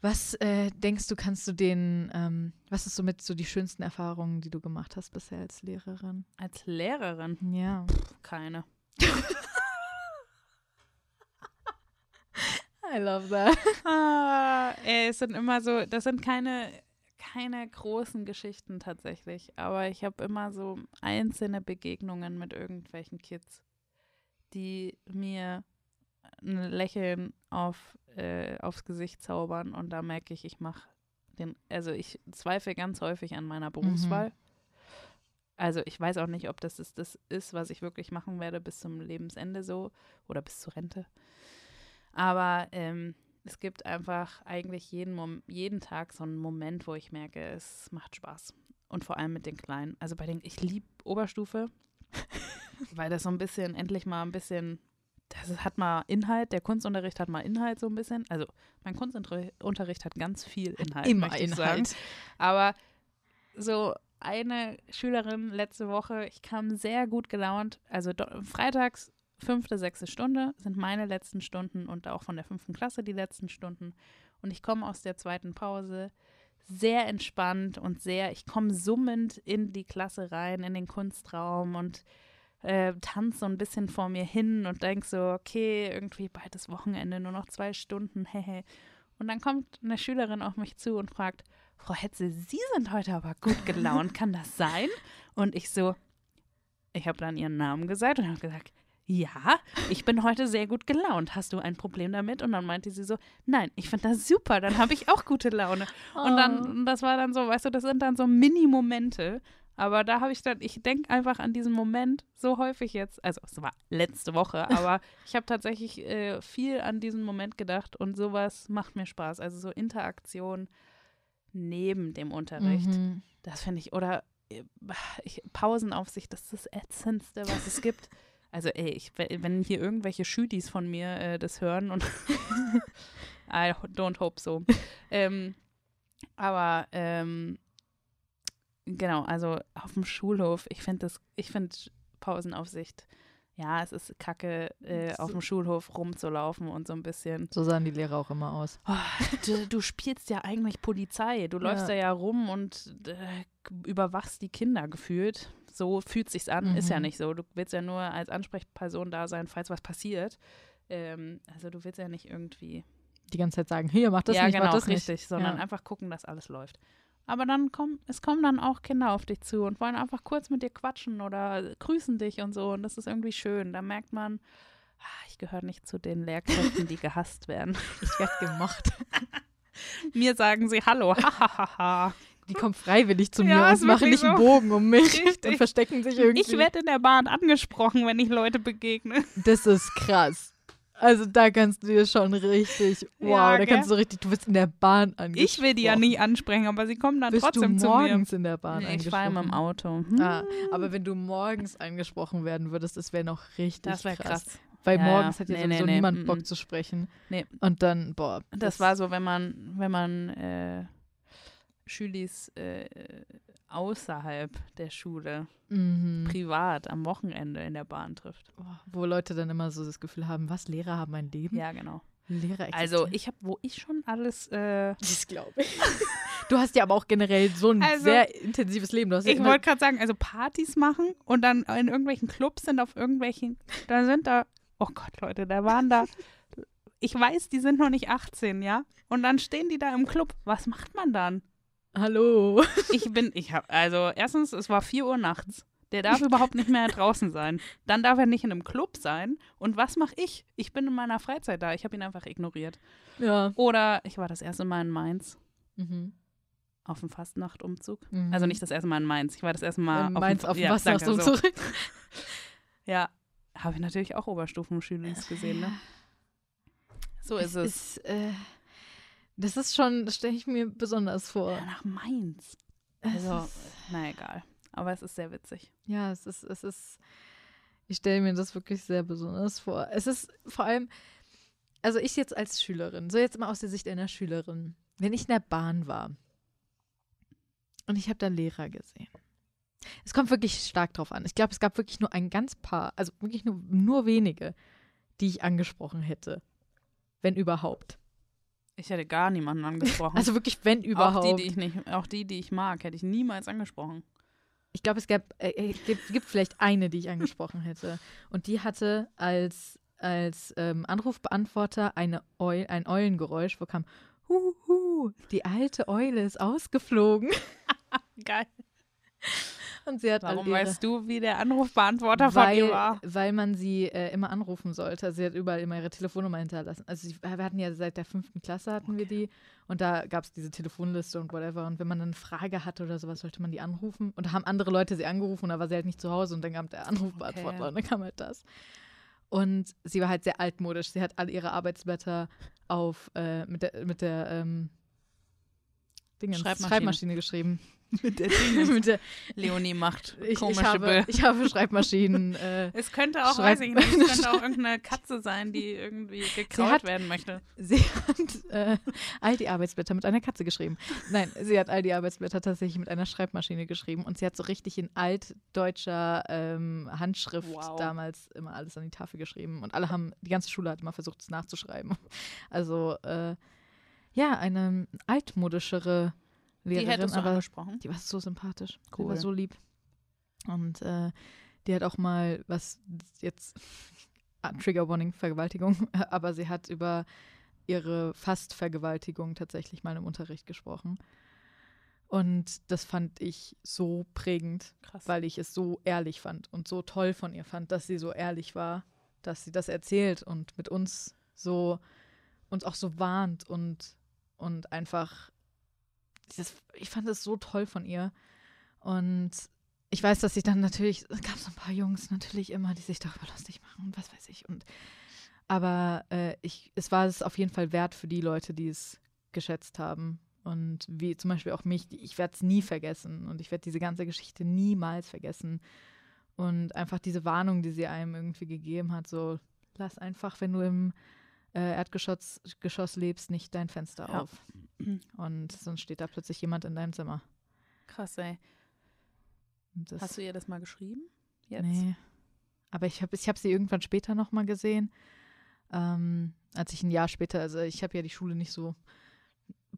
was äh, denkst du, kannst du den, ähm, was ist somit so die schönsten Erfahrungen, die du gemacht hast bisher als Lehrerin? Als Lehrerin Ja. keine. I love that. Ah, ey, es sind immer so, das sind keine, keine großen Geschichten tatsächlich, aber ich habe immer so einzelne Begegnungen mit irgendwelchen Kids, die mir ein Lächeln auf, äh, aufs Gesicht zaubern und da merke ich, ich mache den, also ich zweifle ganz häufig an meiner Berufswahl. Also ich weiß auch nicht, ob das ist, das ist, was ich wirklich machen werde bis zum Lebensende so oder bis zur Rente. Aber ähm, es gibt einfach eigentlich jeden, Mom jeden Tag so einen Moment, wo ich merke, es macht Spaß. Und vor allem mit den Kleinen. Also bei den, ich liebe Oberstufe, weil das so ein bisschen, endlich mal ein bisschen, das hat mal Inhalt, der Kunstunterricht hat mal Inhalt so ein bisschen. Also mein Kunstunterricht hat ganz viel Inhalt, Immer ich sagen. Inhalt. Aber so eine Schülerin letzte Woche, ich kam sehr gut gelaunt. Also freitags, fünfte, sechste Stunde sind meine letzten Stunden und auch von der fünften Klasse die letzten Stunden. Und ich komme aus der zweiten Pause sehr entspannt und sehr, ich komme summend in die Klasse rein, in den Kunstraum und äh, tanze so ein bisschen vor mir hin und denk so, okay, irgendwie bald ist Wochenende, nur noch zwei Stunden, hehe. Und dann kommt eine Schülerin auf mich zu und fragt, Frau Hetze, Sie sind heute aber gut gelaunt, kann das sein? Und ich so, ich habe dann ihren Namen gesagt und habe gesagt, ja, ich bin heute sehr gut gelaunt. Hast du ein Problem damit? Und dann meinte sie so, nein, ich finde das super, dann habe ich auch gute Laune. Und dann, und das war dann so, weißt du, das sind dann so Mini-Momente. Aber da habe ich dann, ich denke einfach an diesen Moment so häufig jetzt. Also es war letzte Woche, aber ich habe tatsächlich äh, viel an diesen Moment gedacht und sowas macht mir Spaß. Also so Interaktion neben dem Unterricht. Mhm. Das finde ich, oder äh, ich, Pausenaufsicht, das ist das Ätzendste, was es gibt. Also ey, ich, wenn hier irgendwelche Schüdis von mir äh, das hören und I don't hope so. ähm, aber ähm, genau, also auf dem Schulhof, ich finde das, ich finde Pausenaufsicht, ja, es ist kacke, äh, auf dem Schulhof rumzulaufen und so ein bisschen So sahen die Lehrer auch immer aus. Oh, du, du spielst ja eigentlich Polizei. Du läufst Ja. da ja rum und äh, überwachst die Kinder gefühlt. So fühlt sich's an, ist ja Mhm. nicht so. Du willst ja nur als Ansprechperson da sein, falls was passiert. Ähm, also du willst ja nicht irgendwie. Die ganze Zeit sagen, hier, mach das ja, nicht, genau, mach das nicht. richtig, sondern Ja. einfach gucken, dass alles läuft. Aber dann kommen, es kommen dann auch Kinder auf dich zu und wollen einfach kurz mit dir quatschen oder grüßen dich und so. Und das ist irgendwie schön. Da merkt man, Ah, Ich gehöre nicht zu den Lehrkräften, die gehasst werden. Ich werde gemocht. Mir sagen sie Hallo. Hahaha. Die kommen freiwillig zu mir Ja, und machen nicht einen so. Bogen um mich Richtig. und verstecken sich irgendwie. ich werde in der Bahn angesprochen, wenn ich Leute begegne. das ist krass. Also da kannst du dir schon richtig, wow, Ja, da kannst du richtig, du bist in der Bahn angesprochen. Ich will die ja nicht ansprechen, aber sie kommen dann Bist trotzdem du zu mir. morgens in der Bahn Nee, ich fahre immer im? Auto. Hm, Ah, aber wenn du morgens angesprochen werden würdest, das wäre noch richtig das wäre krass. Weil Ja, morgens ja. hat ja Nee, sowieso nee, niemand. Bock zu sprechen. Nee. Und dann, boah. Das war so, wenn man, wenn man äh, Schülis äh, außerhalb der Schule, Mhm. privat, am Wochenende in der Bahn trifft. Boah, Wo Leute dann immer so das Gefühl haben, was, Lehrer haben ein Leben? Ja, genau. Lehrer existieren. Also ich habe, wo ich schon alles, äh, Das glaube ich. Du hast ja aber auch generell so ein Also, sehr intensives Leben. Ja ich wollte gerade sagen, also Partys machen und dann in irgendwelchen Clubs sind auf irgendwelchen, da sind da, oh Gott, Leute, da waren da, ich weiß, die sind noch nicht 18, ja? Und dann stehen die da im Club. Was macht man dann? Hallo. Ich bin, ich habe, also erstens, es war 4 Uhr nachts. Der darf überhaupt nicht mehr draußen sein. Dann darf er nicht in einem Club sein. Und was mache ich? Ich bin in meiner Freizeit da. Ich habe ihn einfach ignoriert. Ja. Oder ich war das erste Mal in Mainz Mhm. auf dem Fastnachtumzug. Mhm. Also nicht das erste Mal in Mainz. Ich war das erste Mal Ähm, auf Mainz dem, auf dem ja, Wasser danke, so. Ja, habe ich natürlich auch Oberstufenschülis gesehen, ne? So ist es. Ist, äh, das ist schon, das stelle ich mir besonders vor. Ja, nach Mainz. Also, na egal. Aber es ist sehr witzig. ja, es ist, es ist, ich stelle mir das wirklich sehr besonders vor. Es ist vor allem, also ich jetzt als Schülerin, so jetzt mal aus der Sicht einer Schülerin, wenn ich in der Bahn war und ich habe da Lehrer gesehen. Es kommt wirklich stark drauf an. Ich glaube, es gab wirklich nur ein ganz paar, also wirklich nur, nur wenige, die ich angesprochen hätte. Wenn überhaupt. Ich hätte gar niemanden angesprochen. Also wirklich, wenn überhaupt. Auch die, die ich nicht, auch die, die ich mag, hätte ich niemals angesprochen. Ich glaube, es gab, äh, äh, gibt, gibt vielleicht eine, die ich angesprochen hätte. Und die hatte als, als ähm, Anrufbeantworter eine Eu ein Eulengeräusch, wo kam, hu, hu, die alte Eule ist ausgeflogen. Geil. Und sie hat Warum ihre, weißt du, wie der Anrufbeantworter von weil, ihr war? weil man sie äh, immer anrufen sollte. Sie hat überall immer ihre Telefonnummer hinterlassen. Also sie, wir hatten ja seit der fünften Klasse hatten wir die und da gab es diese Telefonliste und whatever. Und wenn man dann eine Frage hatte oder sowas, sollte man die anrufen. Und da haben andere Leute sie angerufen und da war sie halt nicht zu Hause und dann kam der Anrufbeantworter Okay. und dann kam halt das. Und sie war halt sehr altmodisch. Sie hat alle ihre Arbeitsblätter auf äh, mit der, mit der ähm, Dingens, Schreibmaschine. Schreibmaschine geschrieben. Mit der mit der, Leonie macht ich, komische ich, habe, ich habe Schreibmaschinen äh, Es könnte auch, Schreib- weiß ich nicht, es könnte auch irgendeine Katze sein, die irgendwie gekraut hat- werden möchte. Sie hat äh, all die Arbeitsblätter mit einer Katze geschrieben. Nein, sie hat all die Arbeitsblätter tatsächlich mit einer Schreibmaschine geschrieben und sie hat so richtig in altdeutscher ähm, Handschrift Wow. damals immer alles an die Tafel geschrieben und alle haben, die ganze Schule hat immer versucht, es nachzuschreiben. Also äh, ja, eine altmodischere Die Lehrerin, hättest du aber angesprochen. die war so sympathisch. Die Cool. war so lieb. Und äh, die hat auch mal, was jetzt, Trigger Warning, Vergewaltigung, aber sie hat über ihre Fast-Vergewaltigung tatsächlich mal im Unterricht gesprochen. Und das fand ich so prägend, Krass. weil ich es so ehrlich fand und so toll von ihr fand, dass sie so ehrlich war, dass sie das erzählt und mit uns so, uns auch so warnt und, und einfach, dieses, ich fand es so toll von ihr. Und ich weiß, dass sich dann natürlich, es gab so ein paar Jungs natürlich immer, die sich darüber lustig machen und was weiß ich. Und aber äh, ich, es war es auf jeden Fall wert für die Leute, die es geschätzt haben. Und wie zum Beispiel auch mich, ich werde es nie vergessen und ich werde diese ganze Geschichte niemals vergessen. Und einfach diese Warnung, die sie einem irgendwie gegeben hat, so lass einfach, wenn du im äh, Erdgeschoss Geschoss lebst, nicht dein Fenster Ja. auf. Und sonst steht da plötzlich jemand in deinem Zimmer. Krass, ey. Hast du ihr das mal geschrieben? Jetzt? Nee. Aber ich habe ich hab sie irgendwann später nochmal gesehen. Ähm, als ich ein Jahr später, also ich habe ja die Schule nicht so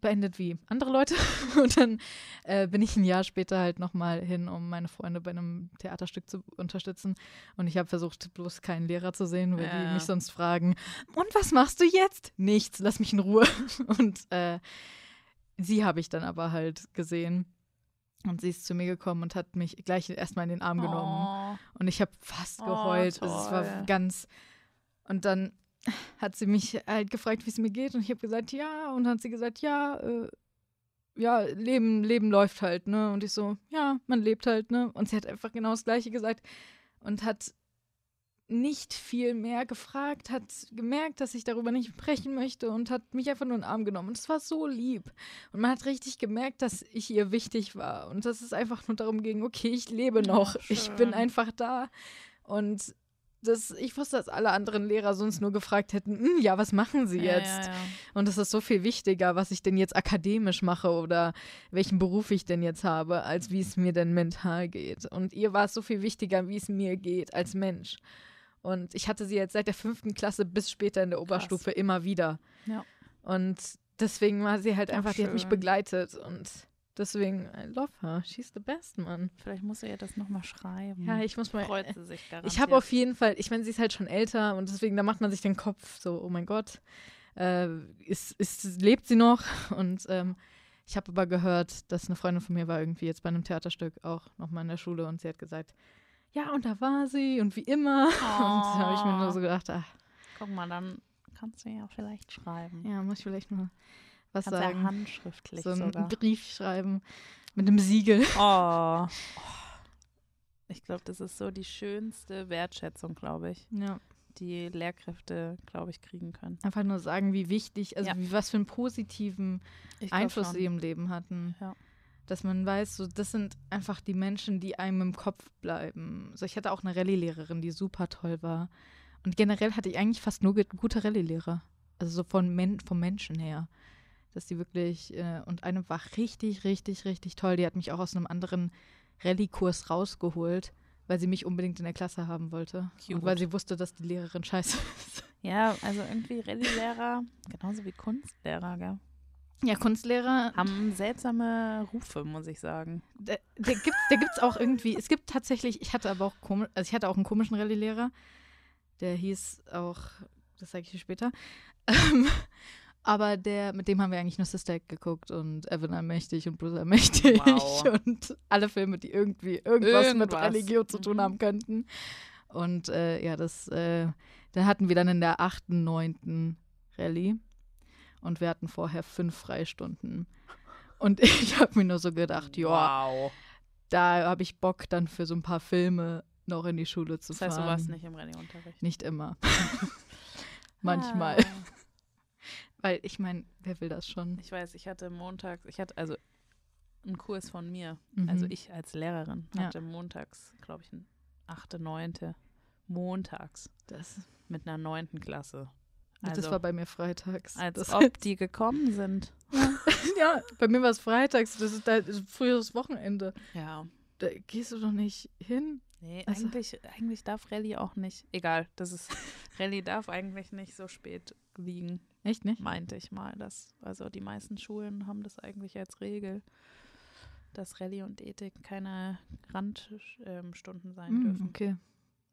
beendet wie andere Leute. Und dann äh, bin ich ein Jahr später halt nochmal hin, um meine Freunde bei einem Theaterstück zu unterstützen. Und ich habe versucht, bloß keinen Lehrer zu sehen, weil Ja. die mich sonst fragen, und was machst du jetzt? Nichts, lass mich in Ruhe. Und äh, sie habe ich dann aber halt gesehen. Und sie ist zu mir gekommen und hat mich gleich erstmal in den Arm genommen. Oh, Und ich habe fast Oh, geheult. also es war ganz, Und dann hat sie mich halt gefragt, wie es mir geht. Und ich habe gesagt, ja. Und dann hat sie gesagt, ja, äh, ja, Leben, Leben läuft halt, ne? Und ich so, ja, man lebt halt, ne? Und sie hat einfach genau das Gleiche gesagt und hat nicht viel mehr gefragt, hat gemerkt, dass ich darüber nicht sprechen möchte und hat mich einfach nur in den Arm genommen. Und es war so lieb. Und man hat richtig gemerkt, dass ich ihr wichtig war und dass es einfach nur darum ging, okay, ich lebe noch, Oh, ich bin schön. einfach da. Und das, ich wusste, dass alle anderen Lehrer sonst nur gefragt hätten, "Hm, ja, was machen sie Ja, jetzt? Ja, ja. Und es ist so viel wichtiger, was ich denn jetzt akademisch mache oder welchen Beruf ich denn jetzt habe, als wie es mir denn mental geht. Und ihr war es so viel wichtiger, wie es mir geht als Mensch. Und ich hatte sie jetzt seit der fünften Klasse bis später in der Oberstufe immer wieder. Ja. Und deswegen war sie halt Ach, einfach, die hat mich begleitet. Und deswegen, I love her. She's the best, man. Vielleicht muss sie ihr das nochmal schreiben. Ja, ich muss mal. Freut sie sich garantiert. Ich habe auf jeden Fall, ich meine, sie ist halt schon älter und deswegen, da macht man sich den Kopf so, oh mein Gott, äh, ist, ist, lebt sie noch? Und ähm, ich habe aber gehört, dass eine Freundin von mir war irgendwie jetzt bei einem Theaterstück auch nochmal in der Schule und sie hat gesagt, ja, und da war sie und wie immer. Und da habe ich mir nur so gedacht, ach, Guck mal, dann kannst du ja vielleicht schreiben. ja, muss ich vielleicht mal was kannst ja sagen. handschriftlich so einen sogar. Brief schreiben mit einem Siegel. Oh. Ich glaube, das ist so die schönste Wertschätzung, glaube ich, Ja. die Lehrkräfte, glaube ich, kriegen können. Einfach nur sagen, wie wichtig, also Ja. wie, was für einen positiven Einfluss schon. sie im Leben hatten. Ja. Dass man weiß, so, das sind einfach die Menschen, die einem im Kopf bleiben. So, ich hatte auch eine Rallye-Lehrerin, die super toll war. Und generell hatte ich eigentlich fast nur gute Rallye-Lehrer. Also so von Men vom Menschen her. Dass die wirklich, äh, und eine war richtig, richtig, richtig toll. Die hat mich auch aus einem anderen Rallye-Kurs rausgeholt, weil sie mich unbedingt in der Klasse haben wollte. Und weil Cute. sie wusste, dass die Lehrerin scheiße ist. Ja, also irgendwie Rallye-Lehrer, genauso wie Kunstlehrer, gell, Ja, Kunstlehrer haben seltsame Rufe, muss ich sagen. Der, der gibt der gibt's auch irgendwie, es gibt tatsächlich, ich hatte aber auch komisch, also ich hatte auch einen komischen Rallye-Lehrer, der hieß auch, das sage ich dir später, ähm, aber der, mit dem haben wir eigentlich nur Sister Act geguckt und Evan Allmächtig und Bruce Allmächtig Wow. und alle Filme, die irgendwie irgendwas, mit Irgendwas. Religion zu tun Mhm. haben könnten. Und äh, ja, das, äh, da hatten wir dann in der achten, neunten Rallye und wir hatten vorher fünf Freistunden. Und ich habe mir nur so gedacht, ja, Wow. da habe ich Bock dann für so ein paar Filme noch in die Schule zu Das heißt, fahren. du warst nicht im Rallye-Unterricht. Nicht immer. Manchmal. Ah. Weil ich meine, wer will das schon? Ich weiß, ich hatte montags, ich hatte also einen Kurs von mir, Mhm. also ich als Lehrerin Ja. hatte montags, glaube ich, ein achte, neunte, montags Das, mit einer neunten Klasse. das Also, war bei mir freitags. als das, ob die gekommen sind. ja, bei mir war es freitags. Das ist, das ist frühes Wochenende. Ja. Da gehst du doch nicht hin. Nee, Also- eigentlich, eigentlich darf Rallye auch nicht. Egal, das ist Rallye darf eigentlich nicht so spät liegen, Echt nicht? meinte ich mal. Das, also die meisten Schulen haben das eigentlich als Regel, dass Rallye und Ethik keine Randstunden sein Hm, dürfen. okay.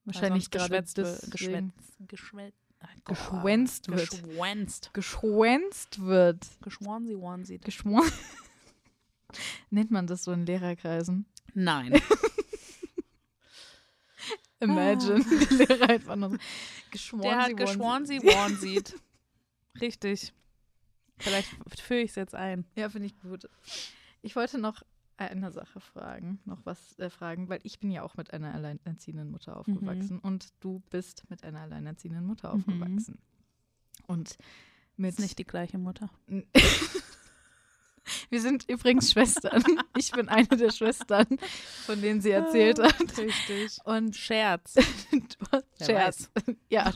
Wahrscheinlich gerade geschwätzt, wird- deswegen geschwätzt, geschwätzt, ah, Geschwänzt wird. Geschwänzt. geschwänzt wird. Geschwanzi wansi. Geschwon Nennt man das so in Lehrerkreisen? Nein. Imagine, die Lehrer einfach nur so geschworen. Der hat sie wollen- geschwanzi wansied. Richtig. Vielleicht führe ich es jetzt ein. Ja, finde ich gut. Ich wollte noch eine Sache fragen, noch was äh, fragen, weil ich bin ja auch mit einer alleinerziehenden Mutter aufgewachsen und du bist mit einer alleinerziehenden Mutter Mhm. aufgewachsen. Und mit Ist nicht die gleiche Mutter. Wir sind übrigens Schwestern. Ich bin eine der Schwestern, von denen sie erzählt hat. Richtig. Und Scherz. Scherz. Ja,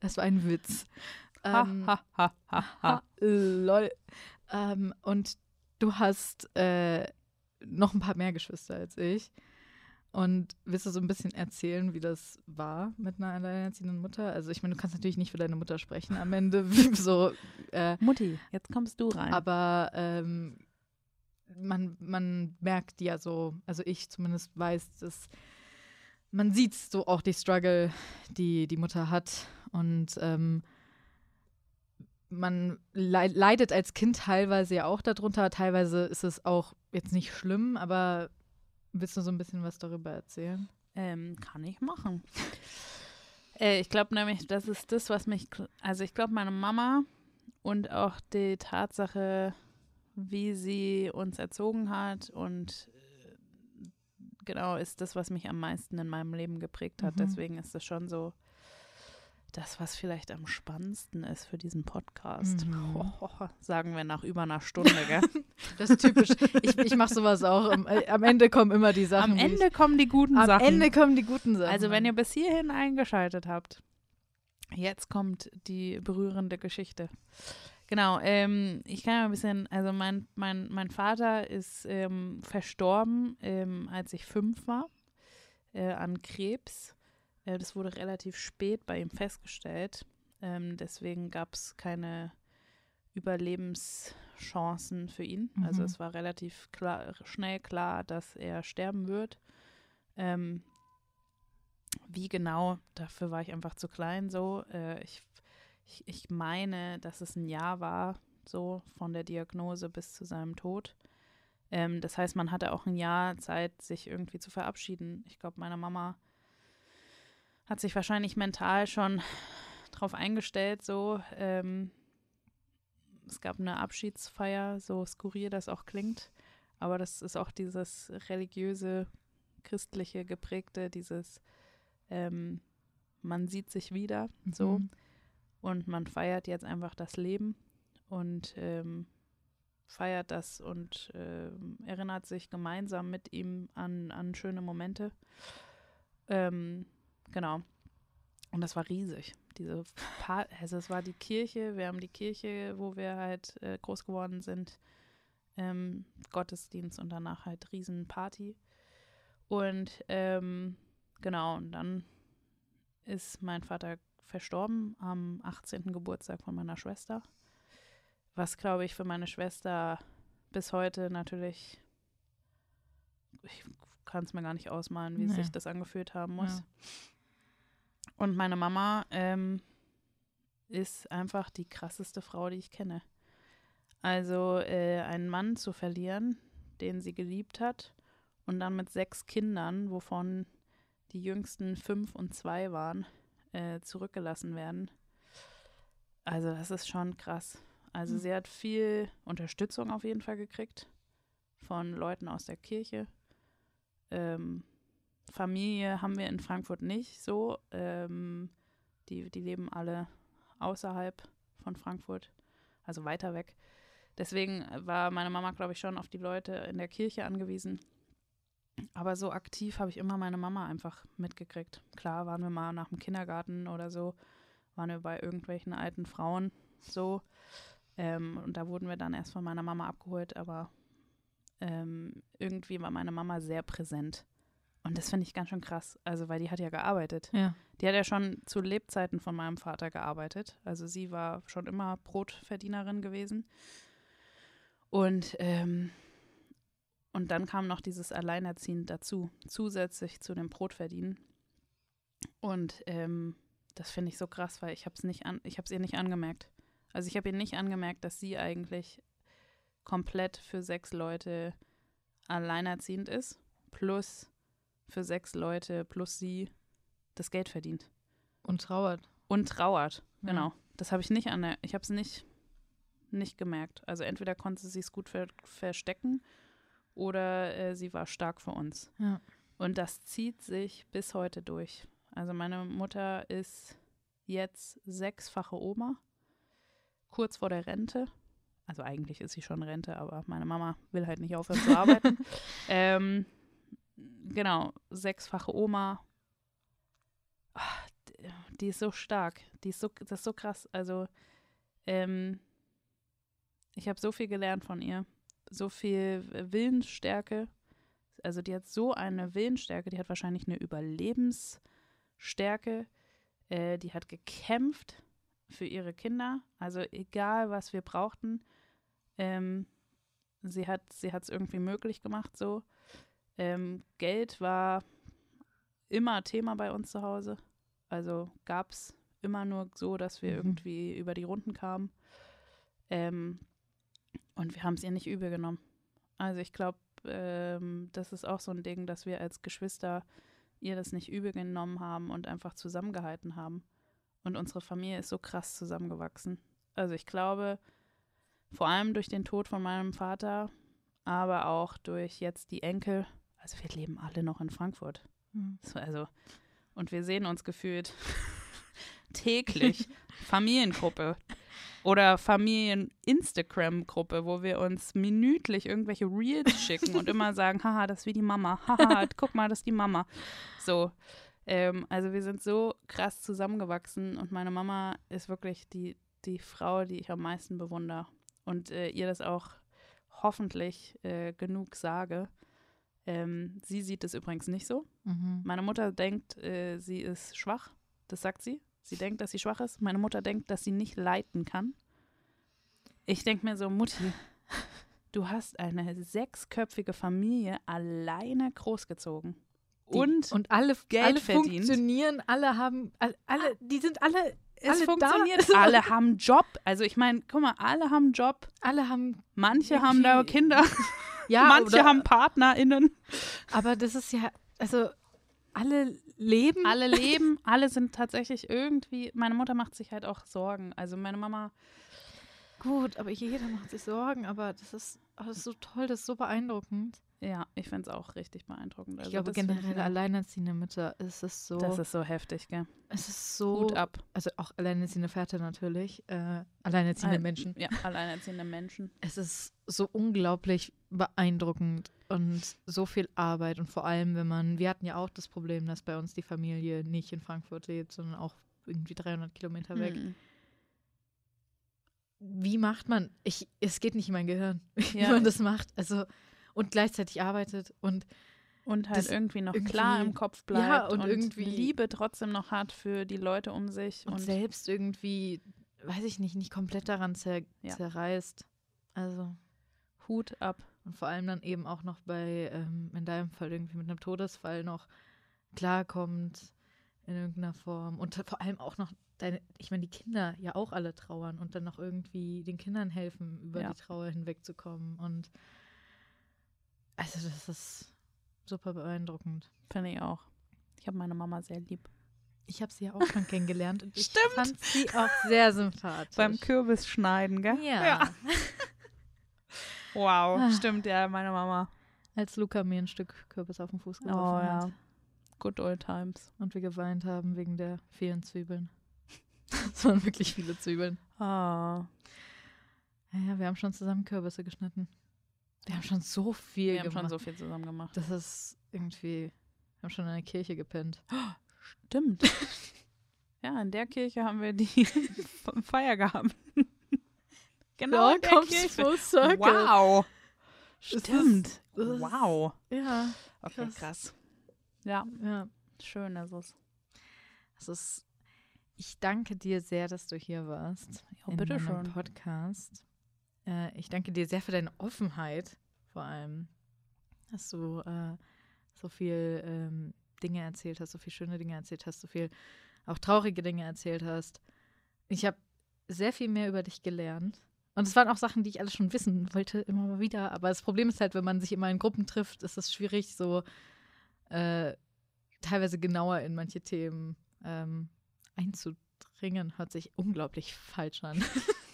das war ein Witz. Ähm, ha, ha, ha, ha. Lol. Ähm, und du hast äh, noch ein paar mehr Geschwister als ich. Und willst du so ein bisschen erzählen, wie das war mit einer alleinerziehenden Mutter? Also ich meine, du kannst natürlich nicht für deine Mutter sprechen am Ende, so, äh, Mutti, jetzt kommst du rein. aber ähm, man, man merkt ja so, also ich zumindest weiß, dass man sieht so auch die Struggle, die die Mutter hat und ähm, man lei- leidet als Kind teilweise ja auch darunter, teilweise ist es auch jetzt nicht schlimm, aber willst du so ein bisschen was darüber erzählen? Ähm, kann ich machen. Äh, ich glaube nämlich, das ist das, was mich, also ich glaube, meine Mama und auch die Tatsache, wie sie uns erzogen hat und äh, genau ist das, was mich am meisten in meinem Leben geprägt hat. Mhm. Deswegen ist es schon so das, was vielleicht am spannendsten ist für diesen Podcast. Mhm. Oh, sagen wir nach über einer Stunde, gell? das ist typisch. Ich, ich mache sowas auch. Am, äh, am, Ende kommen immer die Sachen. Am Ende kommen die guten am Sachen. Am Ende kommen die guten Sachen. Also wenn ihr bis hierhin eingeschaltet habt, jetzt kommt die berührende Geschichte. Genau, ähm, ich kann ja ein bisschen, also mein, mein, mein Vater ist ähm, verstorben, ähm, als ich fünf war, äh, an Krebs. Äh, das wurde relativ spät bei ihm festgestellt. Ähm, deswegen gab es keine Überlebenschancen für ihn. Also mhm. Also es war relativ klar, schnell klar, dass er sterben wird. Ähm, wie genau, dafür war ich einfach zu klein so. Äh, ich, ich, ich meine, dass es ein Jahr war, so von der Diagnose bis zu seinem Tod. Ähm, das heißt, man hatte auch ein Jahr Zeit, sich irgendwie zu verabschieden. Ich glaube, meine Mama hat sich wahrscheinlich mental schon drauf eingestellt, so. Ähm, es gab eine Abschiedsfeier, so skurril das auch klingt. Aber das ist auch dieses religiöse, christliche geprägte, dieses ähm, man sieht sich wieder, so. Mhm. Und man feiert jetzt einfach das Leben und ähm, feiert das und äh, erinnert sich gemeinsam mit ihm an, an schöne Momente. Ähm, Genau. Und das war riesig. Diese pa also es war die Kirche, wir haben die Kirche, wo wir halt äh, groß geworden sind, ähm, Gottesdienst und danach halt Riesenparty. Und ähm, genau, und dann ist mein Vater verstorben am 18. Geburtstag von meiner Schwester. Was, glaube ich, für meine Schwester bis heute natürlich, ich kann es mir gar nicht ausmalen, wie nee. sich das angefühlt haben muss. Ja. Und meine Mama ähm, ist einfach die krasseste Frau, die ich kenne. Also äh, einen Mann zu verlieren, den sie geliebt hat, und dann mit sechs Kindern, wovon die jüngsten fünf und zwei waren, äh, zurückgelassen werden. Also das ist schon krass. Also mhm. sie hat viel Unterstützung auf jeden Fall gekriegt von Leuten aus der Kirche. Ähm, Familie haben wir in Frankfurt nicht so. Ähm, die, die leben alle außerhalb von Frankfurt, also weiter weg. Deswegen war meine Mama, glaube ich, schon auf die Leute in der Kirche angewiesen. Aber so aktiv habe ich immer meine Mama einfach mitgekriegt. Klar waren wir mal nach dem Kindergarten oder so, waren wir bei irgendwelchen alten Frauen so. Ähm, und da wurden wir dann erst von meiner Mama abgeholt, aber ähm, irgendwie war meine Mama sehr präsent. Und das finde ich ganz schön krass, also weil die hat ja gearbeitet. Ja. Die hat ja schon zu Lebzeiten von meinem Vater gearbeitet. Also sie war schon immer Brotverdienerin gewesen. Und, ähm, und dann kam noch dieses Alleinerziehen dazu, zusätzlich zu dem Brotverdienen. Und ähm, das finde ich so krass, weil ich habe es nicht an, ich habe es ihr nicht angemerkt. Also ich habe ihr nicht angemerkt, dass sie eigentlich komplett für sechs Leute alleinerziehend ist, plus für sechs Leute plus sie das Geld verdient. Und trauert. Und trauert, ja. genau. Das habe ich nicht an der, ich habe es nicht, nicht gemerkt. Also entweder konnte sie es gut ver verstecken oder äh, sie war stark für uns. Ja. Und das zieht sich bis heute durch. Also meine Mutter ist jetzt sechsfache Oma, kurz vor der Rente. Also eigentlich ist sie schon Rente, aber meine Mama will halt nicht aufhören zu arbeiten. ähm, genau, sechsfache Oma. Ach, die ist so stark. Die ist so, das ist so krass. Also, ähm, ich habe so viel gelernt von ihr. So viel Willensstärke. Also, die hat so eine Willensstärke. Die hat wahrscheinlich eine Überlebensstärke. Äh, die hat gekämpft für ihre Kinder. Also, egal, was wir brauchten. Ähm, sie hat es irgendwie möglich gemacht, so. Ähm, Geld war immer Thema bei uns zu Hause. Also gab es immer nur so, dass wir mhm. irgendwie über die Runden kamen. Ähm, und wir haben es ihr nicht übel genommen. Also ich glaube, ähm, das ist auch so ein Ding, dass wir als Geschwister ihr das nicht übel genommen haben und einfach zusammengehalten haben. Und unsere Familie ist so krass zusammengewachsen. Also ich glaube, vor allem durch den Tod von meinem Vater, aber auch durch jetzt die Enkel. Also wir leben alle noch in Frankfurt. Mhm. So, Also, und wir sehen uns gefühlt täglich. Familiengruppe oder Familien-Instagram-Gruppe, wo wir uns minütlich irgendwelche Reels schicken und immer sagen, haha, das ist wie die Mama, haha, guck mal, das ist die Mama. So. Ähm, also wir sind so krass zusammengewachsen und meine Mama ist wirklich die, die Frau, die ich am meisten bewundere. Und äh, ihr das auch hoffentlich äh, genug sage. Ähm, sie sieht es übrigens nicht so. Mhm. Meine Mutter denkt, äh, sie ist schwach. Das sagt sie. Sie denkt, dass sie schwach ist. Meine Mutter denkt, dass sie nicht leiten kann. Ich denke mir so, Mutti, du hast eine sechsköpfige Familie alleine großgezogen. Die- und, und alle, Geld alle verdient. funktionieren, alle haben, alle, alle die sind alle, es alle funktioniert. da. Alle haben Job. Also ich meine, guck mal, alle haben Job. alle haben, Manche haben da Kinder. ja, Manche oder, haben PartnerInnen. aber das ist ja, also alle leben. Alle leben, alle sind tatsächlich irgendwie. Meine Mutter macht sich halt auch Sorgen. Also meine Mama Gut, aber jeder macht sich Sorgen, aber das ist, oh, das ist so toll, das ist so beeindruckend. Ja, ich finde es auch richtig beeindruckend. Ich Also glaube, das find generell ich- alleinerziehende Mütter ist es so, Das ist so heftig, gell? es ist so, Hut ab. also auch alleinerziehende Väter natürlich, äh, alleinerziehende Al- Menschen. Ja, alleinerziehende Menschen. Es ist so unglaublich beeindruckend und so viel Arbeit und vor allem, wenn man, wir hatten ja auch das Problem, dass bei uns die Familie nicht in Frankfurt lebt, sondern auch irgendwie 300 Kilometer weg. Mhm. Wie macht man, ich, es geht nicht in mein Gehirn, wie Ja. man das macht, also und gleichzeitig arbeitet und Und halt Das irgendwie noch irgendwie- klar im Kopf bleibt Ja, und irgendwie- Liebe trotzdem noch hat für die Leute um sich. und, Und, selbst irgendwie, weiß ich nicht, nicht komplett daran zer Ja. zerreißt. Also Hut ab. Und vor allem dann eben auch noch bei, ähm, in deinem Fall irgendwie mit einem Todesfall noch klarkommt in irgendeiner Form. Und vor allem auch noch deine, ich meine, die Kinder ja auch alle trauern und dann noch irgendwie den Kindern helfen, über Ja. die Trauer hinwegzukommen. Und also das ist super beeindruckend. Finde ich auch. Ich habe meine Mama sehr lieb. Ich habe sie ja auch schon kennengelernt und ich Stimmt. fand sie auch sehr sympathisch. Beim Kürbisschneiden, gell? ja. Wow, Ah. stimmt, ja, meine Mama. Als Luca mir ein Stück Kürbis auf den Fuß Oh geworfen ja. hat. Good old times. Und wir geweint haben wegen der vielen Zwiebeln. Es waren wirklich viele Zwiebeln. Ah. Ja, ja, wir haben schon zusammen Kürbisse geschnitten. Wir haben schon so viel Wir haben gemacht. schon so viel zusammen gemacht. das ist irgendwie, wir haben schon in der Kirche gepennt. Stimmt. ja, in der Kirche haben wir die Feier gehabt. genau. in der Kirche. full circle. Wow. Das Stimmt. ist- das ist- wow. Ja, Okay, krass. krass. Ja, ja. schön ist es. Es ist, ich danke dir sehr, dass du hier warst. Ja, in bitte schön. Podcast. Äh, ich danke dir sehr für deine Offenheit, vor allem, dass du äh, so viel ähm, Dinge erzählt hast, so viel schöne Dinge erzählt hast, so viel auch traurige Dinge erzählt hast. Ich habe sehr viel mehr über dich gelernt. Und es waren auch Sachen, die ich alles schon wissen wollte, immer mal wieder. Aber das Problem ist halt, wenn man sich immer in Gruppen trifft, ist es schwierig, so äh, teilweise genauer in manche Themen ähm, einzudringen. Hört sich unglaublich falsch an.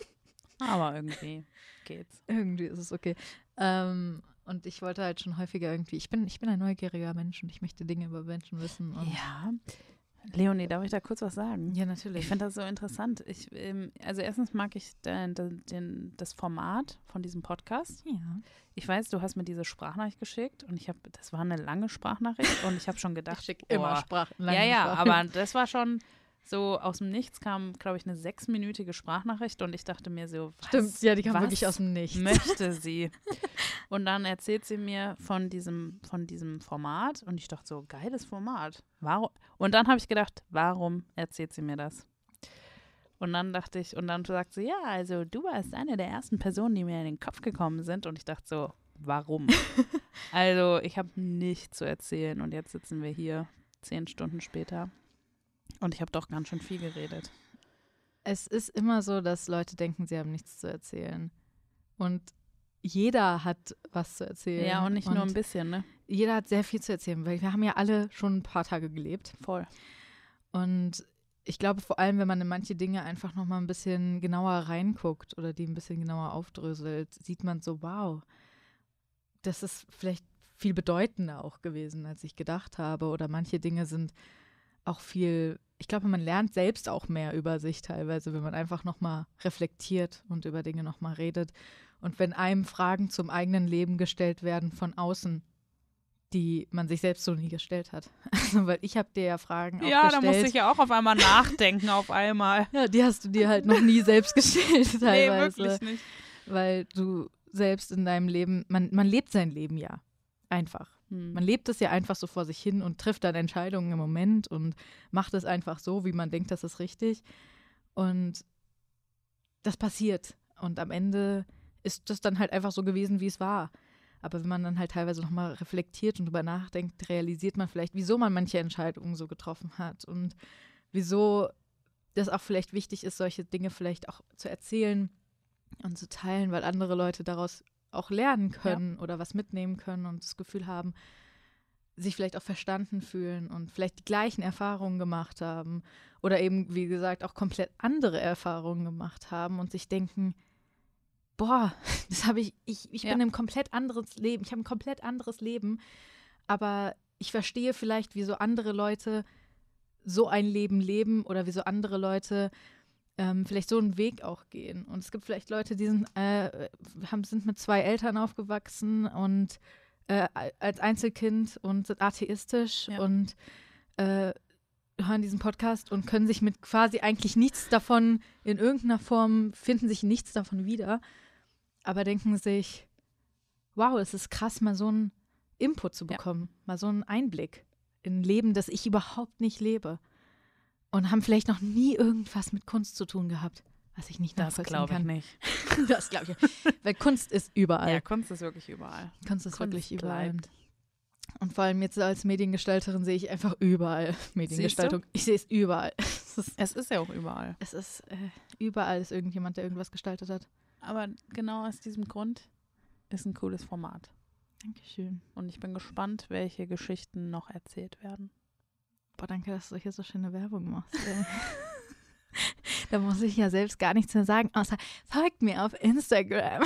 Aber irgendwie geht's. Irgendwie ist es okay. Ähm, und ich wollte halt schon häufiger irgendwie, ich bin, ich bin ein neugieriger Mensch und ich möchte Dinge über Menschen wissen. Ja. Leonie, darf ich da kurz was sagen? ja natürlich. Ich finde das so interessant. Ich, ähm, also erstens mag ich den, den, das Format von diesem Podcast. ja. Ich weiß, du hast mir diese Sprachnachricht geschickt und ich habe, das war eine lange Sprachnachricht und ich habe schon gedacht, Ich schicke immer Sprachen. Ja, ja, aber das war schon so aus dem Nichts kam, glaube ich, eine sechsminütige Sprachnachricht und ich dachte mir so, was Stimmt, ja, die kam wirklich aus dem Nichts. möchte sie? und dann erzählt sie mir von diesem, von diesem Format und ich dachte so, geiles Format. Warum? Und dann habe ich gedacht, warum erzählt sie mir das? Und dann dachte ich, und dann sagt sie, ja, also du warst eine der ersten Personen, die mir in den Kopf gekommen sind. Und ich dachte so, warum? also ich habe nichts zu erzählen und jetzt sitzen wir hier zehn Stunden später und ich habe doch ganz schön viel geredet. Es ist immer so, dass Leute denken, sie haben nichts zu erzählen. Und jeder hat was zu erzählen. Ja, und nicht nur ein bisschen, ne? jeder hat sehr viel zu erzählen, weil wir haben ja alle schon ein paar Tage gelebt. Voll. Und ich glaube, vor allem, wenn man in manche Dinge einfach noch mal ein bisschen genauer reinguckt oder die ein bisschen genauer aufdröselt, sieht man so, wow, das ist vielleicht viel bedeutender auch gewesen, als ich gedacht habe. Oder manche Dinge sind auch viel, ich glaube, man lernt selbst auch mehr über sich teilweise, wenn man einfach noch mal reflektiert und über Dinge noch mal redet. Und wenn einem Fragen zum eigenen Leben gestellt werden von außen, die man sich selbst so nie gestellt hat. Also, weil ich habe dir ja Fragen auch Ja, da gestellt. musste ich ja auch auf einmal nachdenken, auf einmal. Ja, die hast du dir halt noch nie selbst gestellt Nee, teilweise. wirklich nicht. weil du selbst in deinem Leben, man, man lebt sein Leben ja einfach. Hm. Man lebt es ja einfach so vor sich hin und trifft dann Entscheidungen im Moment und macht es einfach so, wie man denkt, das ist richtig. Und das passiert. Und am Ende ist das dann halt einfach so gewesen, wie es war. Aber wenn man dann halt teilweise nochmal reflektiert und drüber nachdenkt, realisiert man vielleicht, wieso man manche Entscheidungen so getroffen hat und wieso das auch vielleicht wichtig ist, solche Dinge vielleicht auch zu erzählen und zu teilen, weil andere Leute daraus auch lernen können oder was mitnehmen können und das Gefühl haben, sich vielleicht auch verstanden fühlen und vielleicht die gleichen Erfahrungen gemacht haben oder eben, wie gesagt, auch komplett andere Erfahrungen gemacht haben und sich denken, boah, das habe ich, ich, ich Ja. bin ein komplett anderes Leben, ich habe ein komplett anderes Leben, aber ich verstehe vielleicht, wieso andere Leute so ein Leben leben oder wieso andere Leute ähm, vielleicht so einen Weg auch gehen. Und es gibt vielleicht Leute, die sind, äh, haben, sind mit zwei Eltern aufgewachsen und äh, als Einzelkind und sind atheistisch Ja. und äh, hören diesen Podcast und können sich mit quasi eigentlich nichts davon in irgendeiner Form, finden sich nichts davon wieder, aber denken sich, wow, es ist krass, mal so einen Input zu Ja. bekommen, mal so einen Einblick in ein Leben, das ich überhaupt nicht lebe. Und haben vielleicht noch nie irgendwas mit Kunst zu tun gehabt, was ich nicht Das glaube ich kann. nicht. Das glaube ich. Weil Kunst ist überall. Ja, Kunst ist wirklich überall. Kunst ist Kunst wirklich überall. bleibt. Und vor allem jetzt als Mediengestalterin sehe ich einfach überall Mediengestaltung. Ich sehe es überall. Es ist, Es ist ja auch überall. es ist äh, überall ist irgendjemand, der irgendwas gestaltet hat. Aber genau aus diesem Grund ist ein cooles Format. Dankeschön. Und ich bin gespannt, welche Geschichten noch erzählt werden. Boah, danke, dass du hier so schöne Werbung machst. da muss ich ja selbst gar nichts mehr sagen, außer folgt mir auf Instagram.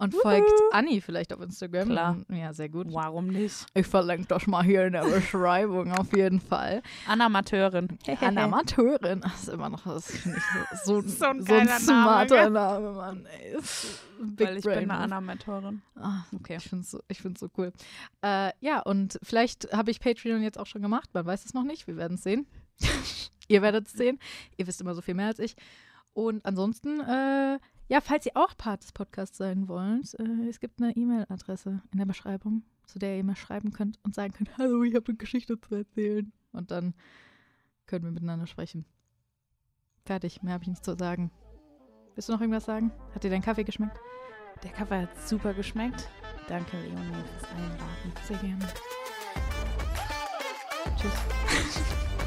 Und folgt Anni vielleicht auf Instagram. Klar. Ja, sehr gut. Warum nicht? Ich verlinke das mal hier in der Beschreibung auf jeden Fall. Anamateurin. Amateurin. Das ist immer noch das ich so, so, ein so ein smarter Name, Name, Mann. Ey. Big Weil ich Brain bin eine Move. Anamateurin. Ah, Okay. Ich finde es so, ich so cool. Äh, ja, und vielleicht habe ich Patreon jetzt auch schon gemacht. Man weiß es noch nicht. Wir werden es sehen. ihr werdet es sehen. Ihr wisst immer so viel mehr als ich. Und ansonsten, äh, ja, falls ihr auch Part des Podcasts sein wollt, äh, es gibt eine E-Mail-Adresse in der Beschreibung, zu der ihr mir schreiben könnt und sagen könnt, hallo, ich habe eine Geschichte zu erzählen. Und dann können wir miteinander sprechen. Fertig, mehr habe ich nicht zu sagen. Willst du noch irgendwas sagen? Hat dir dein Kaffee geschmeckt? Der Kaffee hat super geschmeckt. Danke, Leonie, fürs Einladen. Sehr gerne. Tschüss.